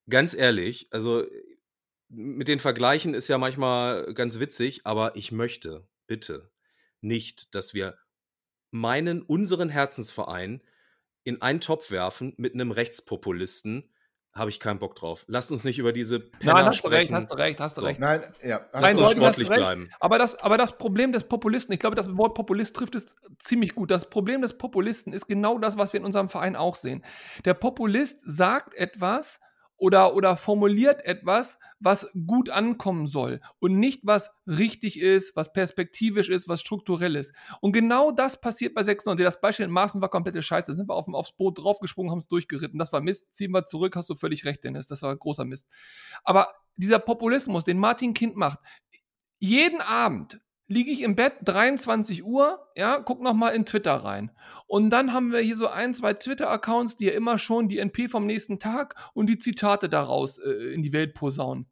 Ganz ehrlich, also mit den Vergleichen ist ja manchmal ganz witzig, aber ich möchte bitte nicht, dass wir meinen unseren Herzensverein in einen Topf werfen mit einem Rechtspopulisten. Habe ich keinen Bock drauf. Lasst uns nicht über diese Penner Nein, hast du recht, sprechen. hast du recht, hast du So. recht. Nein, ja. hast Nein, du uns Leute, hast sportlich recht. bleiben. Aber das, aber das Problem des Populisten, ich glaube, das Wort Populist trifft es ziemlich gut. Das Problem des Populisten ist genau das, was wir in unserem Verein auch sehen. Der Populist sagt etwas oder, oder formuliert etwas, was gut ankommen soll und nicht was richtig ist, was perspektivisch ist, was strukturell ist. Und genau das passiert bei 96. Das Beispiel in Maßen war komplette Scheiße. Da sind wir auf, aufs Boot draufgesprungen, haben es durchgeritten. Das war Mist. Ziehen wir zurück, hast du völlig recht, Dennis. Das war großer Mist. Aber dieser Populismus, den Martin Kind macht, jeden Abend liege ich im Bett, 23 Uhr, ja, guck noch mal in Twitter rein. Und dann haben wir hier so ein, zwei Twitter-Accounts, die ja immer schon die NP vom nächsten Tag und die Zitate daraus äh, in die Welt posaunen.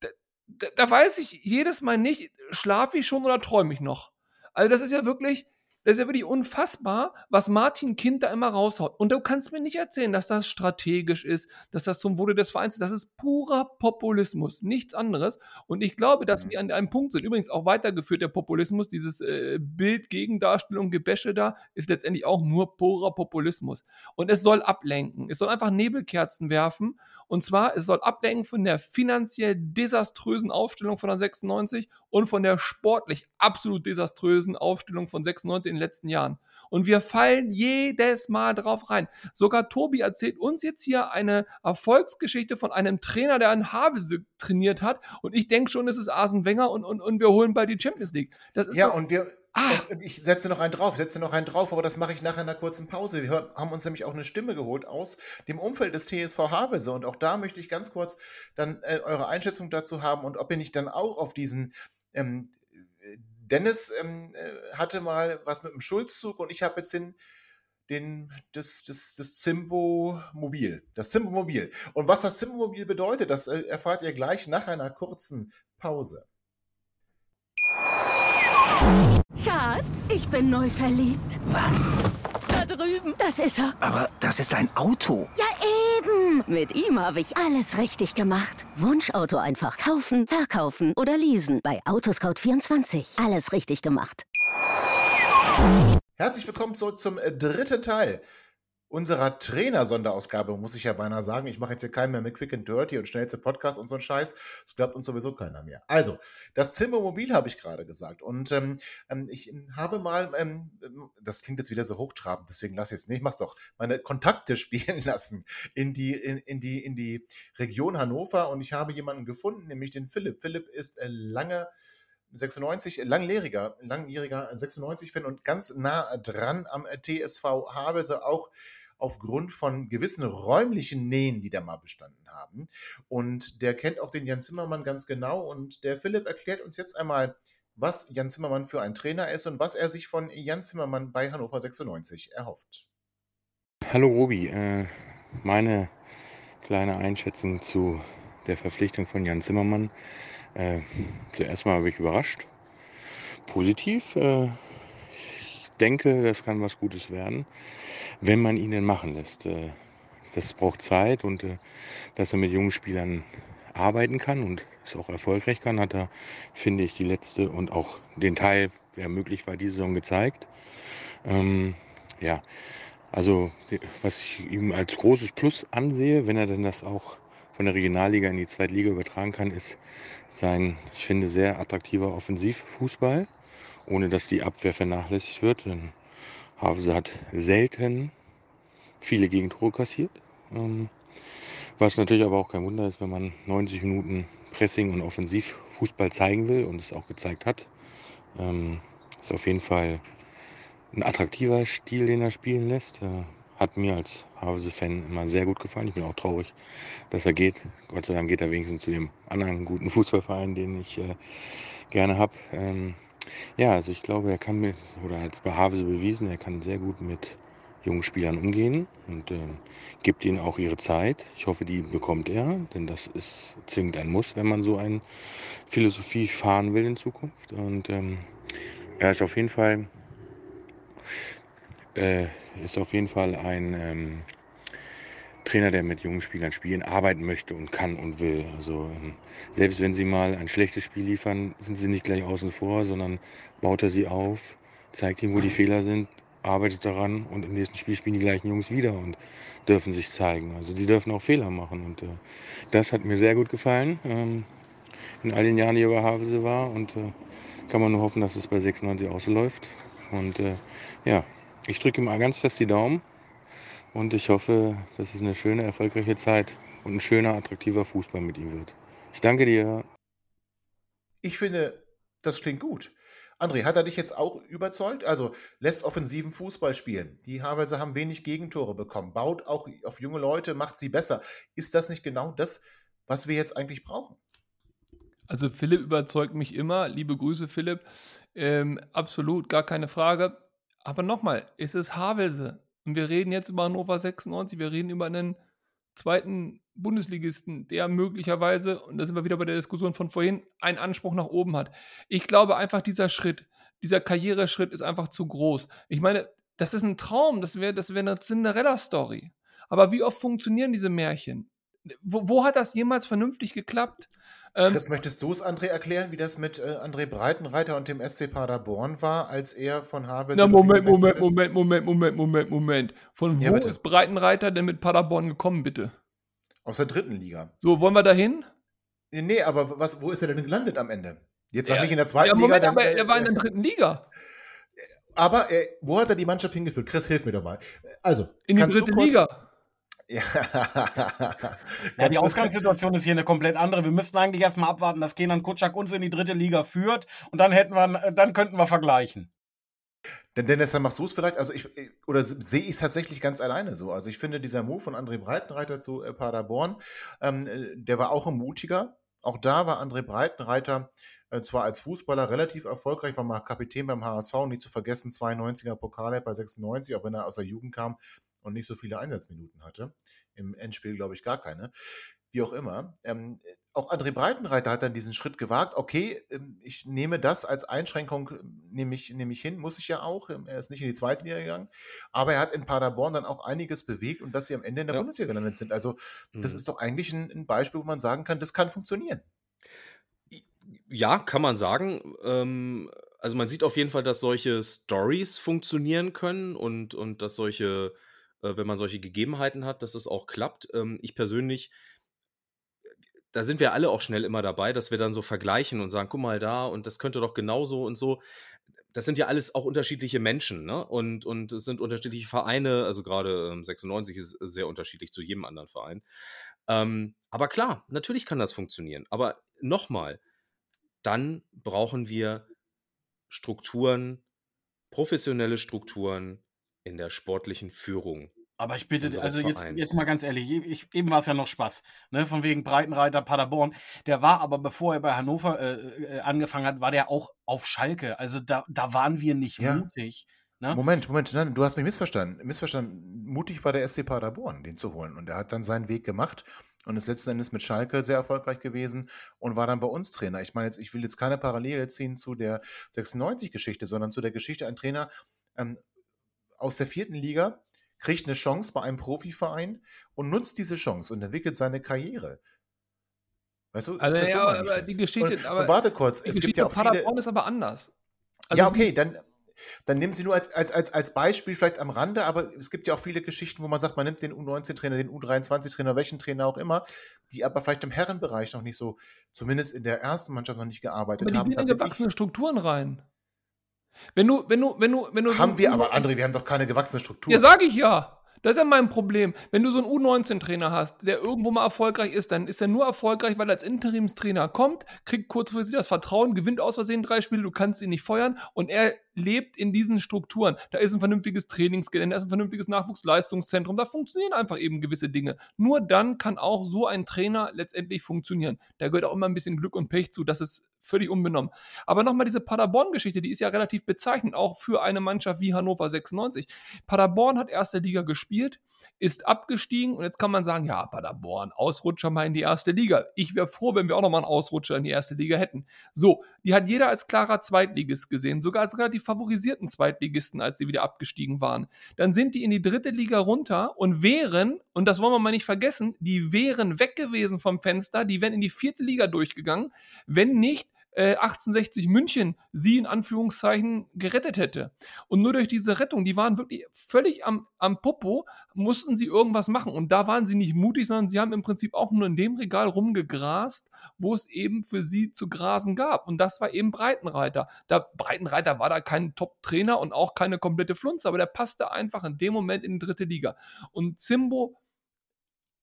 Da, da, da, weiß ich jedes Mal nicht, schlafe ich schon oder träume ich noch. Also das ist ja wirklich, das ist ja wirklich unfassbar, was Martin Kind da immer raushaut. Und du kannst mir nicht erzählen, dass das strategisch ist, dass das zum Wohle des Vereins ist. Das ist purer Populismus, nichts anderes. Und ich glaube, dass wir an einem Punkt sind. Übrigens auch weitergeführt der Populismus, dieses äh, Bild Gegendarstellung, Gebäsche da, ist letztendlich auch nur purer Populismus. Und es soll ablenken. Es soll einfach Nebelkerzen werfen. Und zwar, es soll ablenken von der finanziell desaströsen Aufstellung von der 96 und von der sportlich absolut desaströsen Aufstellung von 96 in den letzten Jahren. Und wir fallen jedes Mal drauf rein. Sogar Tobi erzählt uns jetzt hier eine Erfolgsgeschichte von einem Trainer, der einen Havelse trainiert hat. Und ich denke schon, es ist Arsene Wenger und, und, und wir holen bald die Champions League. ja, doch, und wir, Ah. Und ich setze noch einen drauf, setze noch einen drauf, aber das mache ich nach einer kurzen Pause. Wir haben uns nämlich auch eine Stimme geholt aus dem Umfeld des TSV Havelse und auch da möchte ich ganz kurz dann äh, eure Einschätzung dazu haben und ob ihr nicht dann auch auf diesen ähm, Dennis ähm, äh, hatte mal was mit dem Schulzzug und ich habe jetzt den, den, das, das, das Zimbo-Mobil. Das Zimbo-Mobil. Und was das Zimbo-Mobil bedeutet, das äh, erfahrt ihr gleich nach einer kurzen Pause. Schatz, ich bin neu verliebt. Was? Da drüben. Das ist er. Aber das ist ein Auto. Ja, eben. Mit ihm habe ich alles richtig gemacht. Wunschauto einfach kaufen, verkaufen oder leasen. Bei Autoscout24. Alles richtig gemacht. Herzlich willkommen zurück zum äh, dritten Teil unserer Trainer-Sonderausgabe, muss ich ja beinahe sagen. Ich mache jetzt hier keinen mehr mit Quick and Dirty und schnellste Podcast und so ein Scheiß. Das glaubt uns sowieso keiner mehr. Also, das Zimmermobil habe ich gerade gesagt. Und ähm, ähm ich habe mal, ähm, das klingt jetzt wieder so hochtrabend, deswegen lass ich jetzt nicht, mach's doch, meine Kontakte spielen lassen in die, in, in, die, in die Region Hannover und ich habe jemanden gefunden, nämlich den Philipp. Philipp ist äh, lange 96, langjähriger, langjähriger 96-Fan und ganz nah dran am TSV Havelse, auch aufgrund von gewissen räumlichen Nähen, die da mal bestanden haben. Und der kennt auch den Jan Zimmermann ganz genau. Und der Philipp erklärt uns jetzt einmal, was Jan Zimmermann für ein Trainer ist und was er sich von Jan Zimmermann bei Hannover 96 erhofft. Hallo Robi, äh, meine kleine Einschätzung zu der Verpflichtung von Jan Zimmermann. Äh, zuerst mal bin ich überrascht. Positiv. Denke, das kann was Gutes werden, wenn man ihn denn machen lässt. Äh, das braucht Zeit und äh, dass er mit jungen Spielern arbeiten kann und es auch erfolgreich kann, hat er, finde ich, die letzte und auch den Teil, der möglich war, diese Saison gezeigt. Ähm, ja, also was ich ihm als großes Plus ansehe, wenn er denn das auch von der Regionalliga in die Zweitliga übertragen kann, ist sein, ich finde, sehr attraktiver Offensivfußball ohne dass die Abwehr vernachlässigt wird. Denn Havelse hat selten viele Gegentore kassiert. Ähm, was natürlich aber auch kein Wunder ist, wenn man 90 Minuten Pressing und Offensivfußball zeigen will und es auch gezeigt hat. Ähm, ist auf jeden Fall ein attraktiver Stil, den er spielen lässt. Äh, hat mir als Havelse-Fan immer sehr gut gefallen. Ich bin auch traurig, dass er geht. Gott sei Dank geht er wenigstens zu dem anderen guten Fußballverein, den ich äh, gerne habe. Ja, also ich glaube, er kann mit, oder als bei Havelse bewiesen, er kann sehr gut mit jungen Spielern umgehen und äh, gibt ihnen auch ihre Zeit. Ich hoffe, die bekommt er, denn das ist zwingend ein Muss, wenn man so eine Philosophie fahren will in Zukunft. Und ähm, er ist auf jeden Fall äh, ist auf jeden Fall ein ähm, Trainer, der mit jungen Spielern spielen, arbeiten möchte und kann und will. Also ähm, selbst wenn sie mal ein schlechtes Spiel liefern, sind sie nicht gleich außen vor, sondern baut er sie auf, zeigt ihnen, wo die Fehler sind, arbeitet daran und im nächsten Spiel spielen die gleichen Jungs wieder und dürfen sich zeigen. Also die dürfen auch Fehler machen und äh, das hat mir sehr gut gefallen ähm, in all den Jahren, die er bei Havese war und äh, kann man nur hoffen, dass es bei 96 auch so läuft. Und äh, ja, ich drücke ihm ganz fest die Daumen und ich hoffe, dass es eine schöne, erfolgreiche Zeit und ein schöner, attraktiver Fußball mit ihm wird. Ich danke dir. Ich finde, das klingt gut. André, hat er dich jetzt auch überzeugt? Also lässt offensiven Fußball spielen. Die Havelser haben wenig Gegentore bekommen, baut auch auf junge Leute, macht sie besser. Ist das nicht genau das, was wir jetzt eigentlich brauchen? Also Philipp überzeugt mich immer. Liebe Grüße, Philipp. Ähm, absolut, gar keine Frage. Aber nochmal, es ist Havelse. Und wir reden jetzt über Hannover 96, wir reden über einen zweiten Bundesligisten, der möglicherweise, und da sind wir wieder bei der Diskussion von vorhin, einen Anspruch nach oben hat. Ich glaube einfach, dieser Schritt, dieser Karriereschritt ist einfach zu groß. Ich meine, das ist ein Traum, das wäre das wär eine Cinderella-Story. Aber wie oft funktionieren diese Märchen? Wo, wo hat das jemals vernünftig geklappt? Ähm, Chris, möchtest du es André erklären, wie das mit äh, André Breitenreiter und dem SC Paderborn war, als er von Habe Na, Moment, Moment, Moment, Moment, Moment, Moment, Moment. Von ja, wo bitte. ist Breitenreiter denn mit Paderborn gekommen, bitte? Aus der dritten Liga. So, wollen wir da hin? Nee, aber was, wo ist er denn gelandet am Ende? Jetzt ja. nicht in der zweiten ja, Moment, Liga. Aber äh, er war in der dritten Liga. Aber äh, wo hat er die Mannschaft hingeführt? Chris, hilf mir doch mal. Also, in die dritte Liga. Ja. ja, die Ausgangssituation ist hier eine komplett andere. Wir müssten eigentlich erstmal abwarten, dass Kenan Kutschak uns in die dritte Liga führt und dann hätten wir, dann könnten wir vergleichen. Denn Dennis, dann machst du es vielleicht, also ich, oder sehe ich es tatsächlich ganz alleine so. Also ich finde, dieser Move von André Breitenreiter zu äh, Paderborn, ähm, äh, der war auch ein mutiger. Auch da war André Breitenreiter äh, zwar als Fußballer relativ erfolgreich, war mal Kapitän beim HSV, nicht zu vergessen, 92er Pokal bei 96, auch wenn er aus der Jugend kam und nicht so viele Einsatzminuten hatte. Im Endspiel, glaube ich, gar keine. Wie auch immer. Ähm, auch André Breitenreiter hat dann diesen Schritt gewagt. Okay, ähm, ich nehme das als Einschränkung, ähm, nehme ich, nehme ich hin, muss ich ja auch. Ähm, er ist nicht in die zweite Liga gegangen. Aber er hat in Paderborn dann auch einiges bewegt und dass sie am Ende in der ja. Bundesliga gelandet sind. Also, das mhm. ist doch eigentlich ein, ein, Beispiel, wo man sagen kann, das kann funktionieren. Ja, kann man sagen. Ähm, also, man sieht auf jeden Fall, dass solche Stories funktionieren können und, und dass solche äh, wenn man solche Gegebenheiten hat, dass es auch klappt. Ähm, ich persönlich, da sind wir alle auch schnell immer dabei, dass wir dann so vergleichen und sagen, guck mal da und das könnte doch genauso und so. Das sind ja alles auch unterschiedliche Menschen, ne? Und, und es sind unterschiedliche Vereine, also gerade ähm, 96 ist sehr unterschiedlich zu jedem anderen Verein. Ähm, aber klar, natürlich kann das funktionieren. Aber nochmal, dann brauchen wir Strukturen, professionelle Strukturen, in der sportlichen Führung. Aber ich bitte, also jetzt, jetzt mal ganz ehrlich, ich, eben war es ja noch Spaß, ne, von wegen Breitenreiter Paderborn. Der war aber, bevor er bei Hannover äh, äh, angefangen hat, war der auch auf Schalke. Also da, da waren wir nicht ja. mutig. Ne? Moment, Moment, nein, du hast mich missverstanden. Missverstanden. Mutig war der SC Paderborn, den zu holen. Und er hat dann seinen Weg gemacht und ist letzten Endes mit Schalke sehr erfolgreich gewesen und war dann bei uns Trainer. Ich meine jetzt, ich will jetzt keine Parallele ziehen zu der 96-Geschichte, sondern zu der Geschichte, ein Trainer ähm, aus der vierten Liga, kriegt eine Chance bei einem Profiverein und nutzt diese Chance und entwickelt seine Karriere. Weißt du, also, ja, aber die Geschichte, und, aber und warte kurz, es gibt ja auch Paderborn ist aber anders. Also, ja, okay, dann, dann nehmen Sie nur als, als, als, als Beispiel vielleicht am Rande, aber es gibt ja auch viele Geschichten, wo man sagt, man nimmt den U19-Trainer, den U23-Trainer, welchen Trainer auch immer, die aber vielleicht im Herrenbereich noch nicht so, zumindest in der ersten Mannschaft noch nicht gearbeitet aber die haben. Die gewachsene Strukturen rein. Wenn du, wenn du, wenn du, wenn du. Haben so wir aber, André, wir haben doch keine gewachsene Struktur. Ja, sage ich ja. Das ist ja mein Problem. Wenn du so einen U19-Trainer hast, der irgendwo mal erfolgreich ist, dann ist er nur erfolgreich, weil er als Interimstrainer kommt, kriegt kurzfristig das Vertrauen, gewinnt aus Versehen drei Spiele, du kannst ihn nicht feuern und er lebt in diesen Strukturen. Da ist ein vernünftiges Trainingsgelände, da ist ein vernünftiges Nachwuchsleistungszentrum, da funktionieren einfach eben gewisse Dinge. Nur dann kann auch so ein Trainer letztendlich funktionieren. Da gehört auch immer ein bisschen Glück und Pech zu, das ist völlig unbenommen. Aber nochmal diese Paderborn-Geschichte, die ist ja relativ bezeichnend, auch für eine Mannschaft wie Hannover 96. Paderborn hat erste Liga gespielt, ist abgestiegen und jetzt kann man sagen, ja, Paderborn, Ausrutscher mal in die erste Liga. Ich wäre froh, wenn wir auch nochmal einen Ausrutscher in die erste Liga hätten. So, die hat jeder als klarer Zweitligist gesehen, sogar als relativ favorisierten Zweitligisten, als sie wieder abgestiegen waren. Dann sind die in die dritte Liga runter und wären, und das wollen wir mal nicht vergessen, die wären weg gewesen vom Fenster, die wären in die vierte Liga durchgegangen, wenn nicht äh, 1860 München sie in Anführungszeichen gerettet hätte. Und nur durch diese Rettung, die waren wirklich völlig am, am Popo, mussten sie irgendwas machen. Und da waren sie nicht mutig, sondern sie haben im Prinzip auch nur in dem Regal rumgegrast, wo es eben für sie zu grasen gab. Und das war eben Breitenreiter. Der Breitenreiter war da kein Top-Trainer und auch keine komplette Flunze, aber der passte einfach in dem Moment in die dritte Liga. Und Zimbo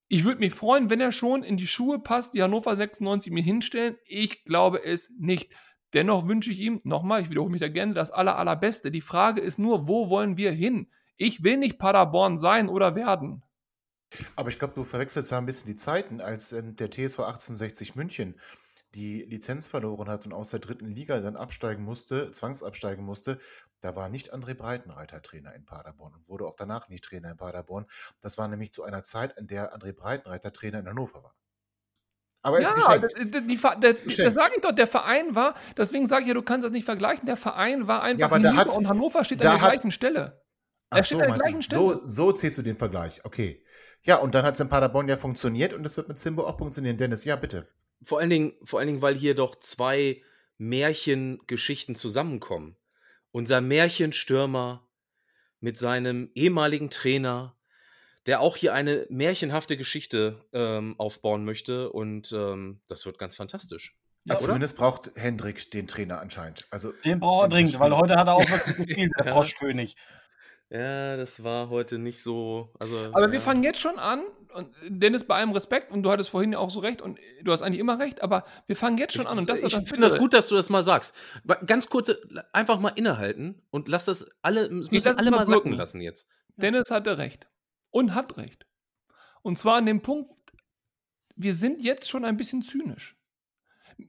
Ich würde mich freuen, wenn er schon in die Schuhe passt, die Hannover 96 mir hinstellen. Ich glaube es nicht. Dennoch wünsche ich ihm, nochmal, ich wiederhole mich da gerne, das aller, allerbeste. Die Frage ist nur, wo wollen wir hin? Ich will nicht Paderborn sein oder werden. Aber ich glaube, du verwechselst da ein bisschen die Zeiten, als ähm, der TSV 1860 München die Lizenz verloren hat und aus der dritten Liga dann absteigen musste, zwangsabsteigen musste, da war nicht André Breitenreiter Trainer in Paderborn und wurde auch danach nicht Trainer in Paderborn. Das war nämlich zu einer Zeit, in der André Breitenreiter Trainer in Hannover war. Aber ja, ist geschenkt. das, das, das sage ich doch, der Verein war, deswegen sage ich ja, du kannst das nicht vergleichen, der Verein war einfach Ja, aber da hat- und Hannover steht an der hat- gleichen Stelle. Ach so, meinst du, Stelle. so, so zählst du den Vergleich. Okay. Ja, und dann hat es in Paderborn ja funktioniert und es wird mit Simbo auch funktionieren. Dennis, ja, bitte. Vor allen Dingen, vor allen Dingen, weil hier doch zwei Märchengeschichten zusammenkommen. Unser Märchenstürmer mit seinem ehemaligen Trainer, der auch hier eine märchenhafte Geschichte ähm, aufbauen möchte. Und ähm, das wird ganz fantastisch. Ja, oder? zumindest braucht Hendrik den Trainer anscheinend. Also, Den braucht er dringend, weil heute hat er auch wirklich gespielt, der. Froschkönig. Ja, das war heute nicht so. Also, Aber ja. wir fangen jetzt schon an, und Dennis, bei allem Respekt, und du hattest vorhin ja auch so recht, und du hast eigentlich immer recht, aber wir fangen jetzt schon an. Und das ich finde das gut, dass du das mal sagst. Ganz kurze, einfach mal innehalten und lass das alle, müssen lass es alle mal mal sacken lassen jetzt. Dennis hatte recht. Und hat recht. Und zwar an dem Punkt, wir sind jetzt schon ein bisschen zynisch.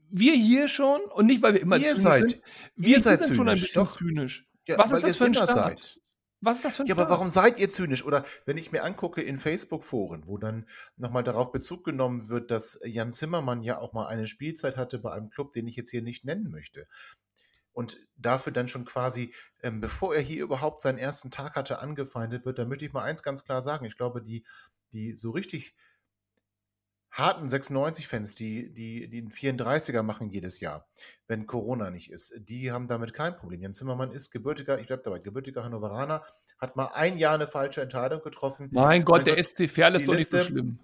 Wir hier schon, und nicht, weil wir immer Ihr zynisch seid- sind, wir ihr seid sind schon ein zynisch, bisschen doch. zynisch. Ja, Was ist das für ein Staat? seid. Was ist das für ein Ja, aber Staat? warum seid ihr zynisch? Oder wenn ich mir angucke in Facebook-Foren, wo dann nochmal darauf Bezug genommen wird, dass Jan Zimmermann ja auch mal eine Spielzeit hatte bei einem Club, den ich jetzt hier nicht nennen möchte. Und dafür dann schon quasi, ähm, bevor er hier überhaupt seinen ersten Tag hatte, angefeindet wird, da möchte ich mal eins ganz klar sagen. Ich glaube, die, die so richtig harten 96-Fans, die, die, die einen 34er machen jedes Jahr, wenn Corona nicht ist, die haben damit kein Problem. Jan Zimmermann ist gebürtiger, ich bleibe dabei, gebürtiger Hannoveraner, hat mal ein Jahr eine falsche Entscheidung getroffen. Mein Gott, Mein der Gott, SC Verl ist die doch nicht so Liste- schlimm.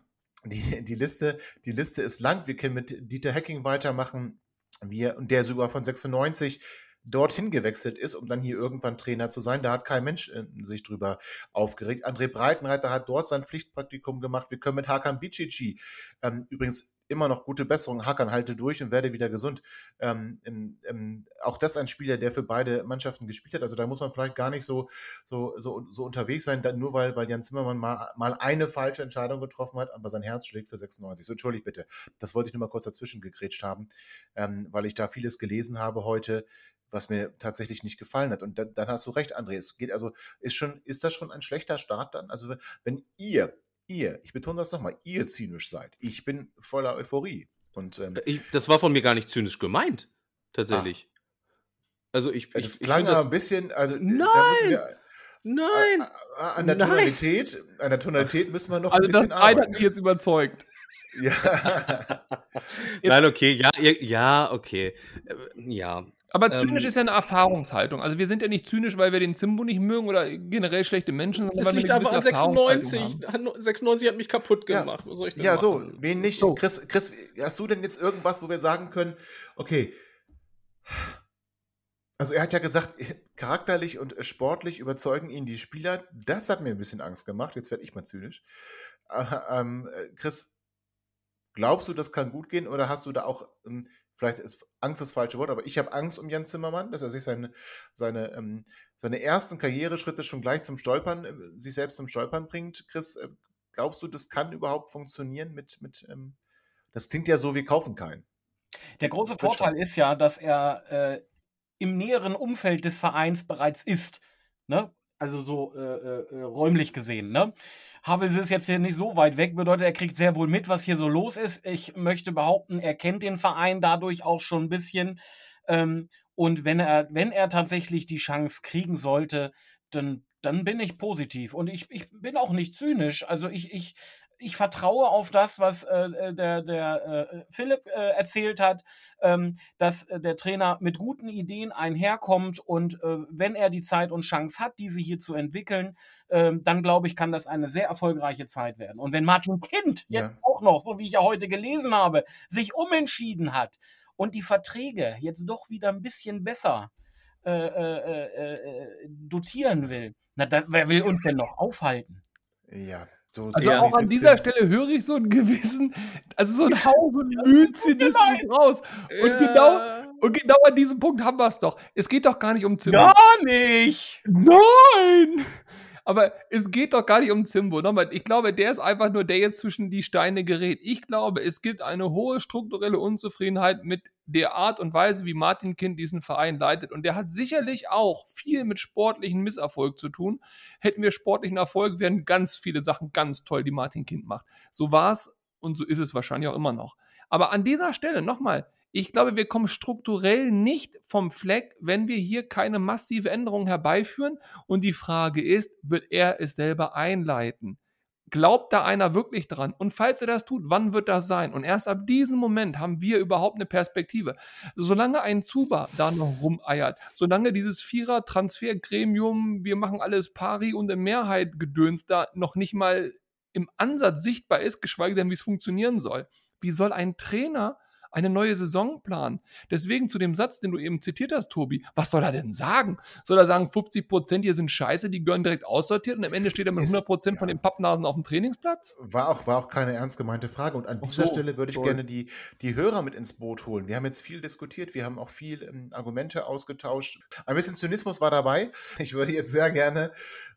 Die, die, Liste, die Liste ist lang. Wir können mit Dieter Hecking weitermachen. Wir, und der sogar von 96 dorthin gewechselt ist, um dann hier irgendwann Trainer zu sein. Da hat kein Mensch äh, sich drüber aufgeregt. André Breitenreiter hat dort sein Pflichtpraktikum gemacht. Wir können mit Hakan Bicici, ähm, übrigens immer noch gute Besserung. Hakan, halte durch und werde wieder gesund. Ähm, ähm, auch das ein Spieler, der für beide Mannschaften gespielt hat. Also da muss man vielleicht gar nicht so, so, so, so unterwegs sein, nur weil, weil Jan Zimmermann mal, mal eine falsche Entscheidung getroffen hat, aber sein Herz schlägt für 96. So, entschuldigt bitte. Das wollte ich nur mal kurz dazwischen gegrätscht haben, ähm, weil ich da vieles gelesen habe heute, was mir tatsächlich nicht gefallen hat. Und dann, dann hast du recht, André. Es geht also, ist schon, ist das schon ein schlechter Start dann? Also, wenn- ihr, ihr, ich betone das nochmal, ihr zynisch seid, ich bin voller Euphorie. Und ähm, Ich, das war von mir gar nicht zynisch gemeint, tatsächlich. Also ich, ich, Ah. das ich klang aber das, ein bisschen, also da müssen Nein! wir, Nein! äh, an der Nein! Tonalität, an der Tonalität müssen wir noch Also ein das bisschen hat arbeiten. mich jetzt überzeugt. Ja. Nein, okay, ja, ja, okay. Äh, Ja. Aber zynisch Ähm, ist ja eine Erfahrungshaltung. Also wir sind ja nicht zynisch, weil wir den Zimbo nicht mögen oder generell schlechte Menschen, Das liegt aber an gewisse Erfahrungshaltung 96. haben. Han- 96 hat mich kaputt Ja. gemacht. Was soll ich denn Ja, so, wen nicht? So. Chris, Chris, hast du denn jetzt irgendwas, wo wir sagen können, okay, also er hat ja gesagt, charakterlich und sportlich überzeugen ihn die Spieler. Das hat mir ein bisschen Angst gemacht. Jetzt werde ich mal zynisch. Äh, ähm, äh, Chris, glaubst du, das kann gut gehen oder hast du da auch, ähm, vielleicht ist Angst das falsche Wort, aber ich habe Angst um Jens Zimmermann, dass er sich seine, seine, ähm, seine ersten Karriereschritte schon gleich zum Stolpern, äh, sich selbst zum Stolpern bringt. Chris, äh, glaubst du, das kann überhaupt funktionieren mit, mit ähm, das klingt ja so, wir kaufen keinen. Der große. Vorteil ist ja, dass er äh, im näheren Umfeld des Vereins bereits ist. Ne? Also so äh, äh, räumlich gesehen. Ne? Havels ist jetzt hier nicht so weit weg, bedeutet, er kriegt sehr wohl mit, was hier so los ist. Ich möchte behaupten, er kennt den Verein dadurch auch schon ein bisschen. Ähm, und wenn er, wenn er tatsächlich die Chance kriegen sollte, dann, dann bin ich positiv. Und ich, ich bin auch nicht zynisch. Also ich, ich, ich vertraue auf das, was äh, äh, der, der äh, Philipp äh, erzählt hat, ähm, dass äh, der Trainer mit guten Ideen einherkommt und äh, wenn er die Zeit und Chance hat, diese hier zu entwickeln, ähm, dann glaube ich, kann das eine sehr erfolgreiche Zeit werden. Und wenn Martin Kind jetzt Ja. auch noch, so wie ich ja heute gelesen habe, sich umentschieden hat und die Verträge jetzt doch wieder ein bisschen besser dotieren will, na, dann, wer will uns denn noch aufhalten? Ja. So, Also so auch an 17. dieser Stelle höre ich so einen gewissen, also so ein Hauch, so ein Mühlzynismus raus. Und Ja. genau, und genau an diesem Punkt haben wir es doch. Es geht doch gar nicht um Zimbo. Gar nicht! Nein! Aber es geht doch gar nicht um Zimbo. Nochmal, ich glaube, der ist einfach nur der jetzt zwischen die Steine gerät. Ich glaube, es gibt eine hohe strukturelle Unzufriedenheit mit der Art und Weise, wie Martin Kind diesen Verein leitet. Und der hat sicherlich auch viel mit sportlichen Misserfolg zu tun. Hätten wir sportlichen Erfolg, wären ganz viele Sachen ganz toll, die Martin Kind macht. So war es und so ist es wahrscheinlich auch immer noch. Aber an dieser Stelle nochmal, ich glaube, wir kommen strukturell nicht vom Fleck, wenn wir hier keine massive Änderung herbeiführen. Und die Frage ist, wird er es selber einleiten? Glaubt da einer wirklich dran? Und falls er das tut, wann wird das sein? Und erst ab diesem Moment haben wir überhaupt eine Perspektive. Solange ein Zuba da noch rumeiert, solange dieses Vierer-Transfergremium, wir machen alles pari und in Mehrheit gedöns da noch nicht mal im Ansatz sichtbar ist, geschweige denn, wie es funktionieren soll. Wie soll ein Trainer eine neue Saison planen? Deswegen zu dem Satz, den du eben zitiert hast, Tobi, was soll er denn sagen? Soll er sagen, 50 Prozent hier sind scheiße, die gehören direkt aussortiert und am Ende steht er mit Ist- 100 Prozent von ja. den Pappnasen auf dem Trainingsplatz? War auch, war auch keine ernst gemeinte Frage. Und an Ach dieser so, Stelle würde ich toll. gerne die, die Hörer mit ins Boot holen. Wir haben jetzt viel diskutiert, wir haben auch viel ähm, Argumente ausgetauscht. Ein bisschen Zynismus war dabei. Ich würde jetzt sehr gerne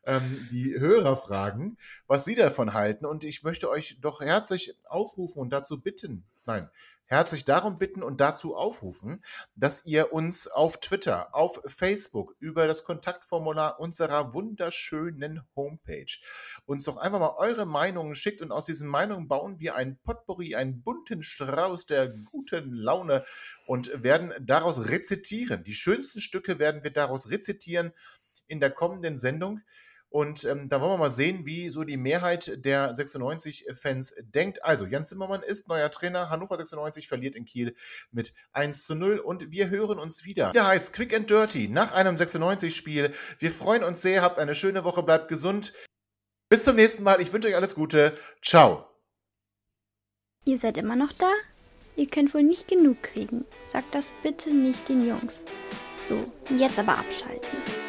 ähm, die Hörer fragen, was sie davon halten. Und ich möchte euch doch herzlich aufrufen und dazu bitten, nein, herzlich darum bitten und dazu aufrufen, dass ihr uns auf Twitter, auf Facebook über das Kontaktformular unserer wunderschönen Homepage uns doch einfach mal eure Meinungen schickt und aus diesen Meinungen bauen wir ein Potpourri, einen bunten Strauß der guten Laune und werden daraus rezitieren. Die schönsten Stücke werden wir daraus rezitieren in der kommenden Sendung. Und ähm, da wollen wir mal sehen, wie so die Mehrheit der 96-Fans denkt. Also, Jan Zimmermann ist neuer Trainer. Hannover 96 verliert in Kiel mit 1 zu 0. Und wir hören uns wieder. Der heißt Quick and Dirty nach einem 96-Spiel. Wir freuen uns sehr. Habt eine schöne Woche. Bleibt gesund. Bis zum nächsten Mal. Ich wünsche euch alles Gute. Ciao. Ihr seid immer noch da? Ihr könnt wohl nicht genug kriegen. Sagt das bitte nicht den Jungs. So, jetzt aber abschalten.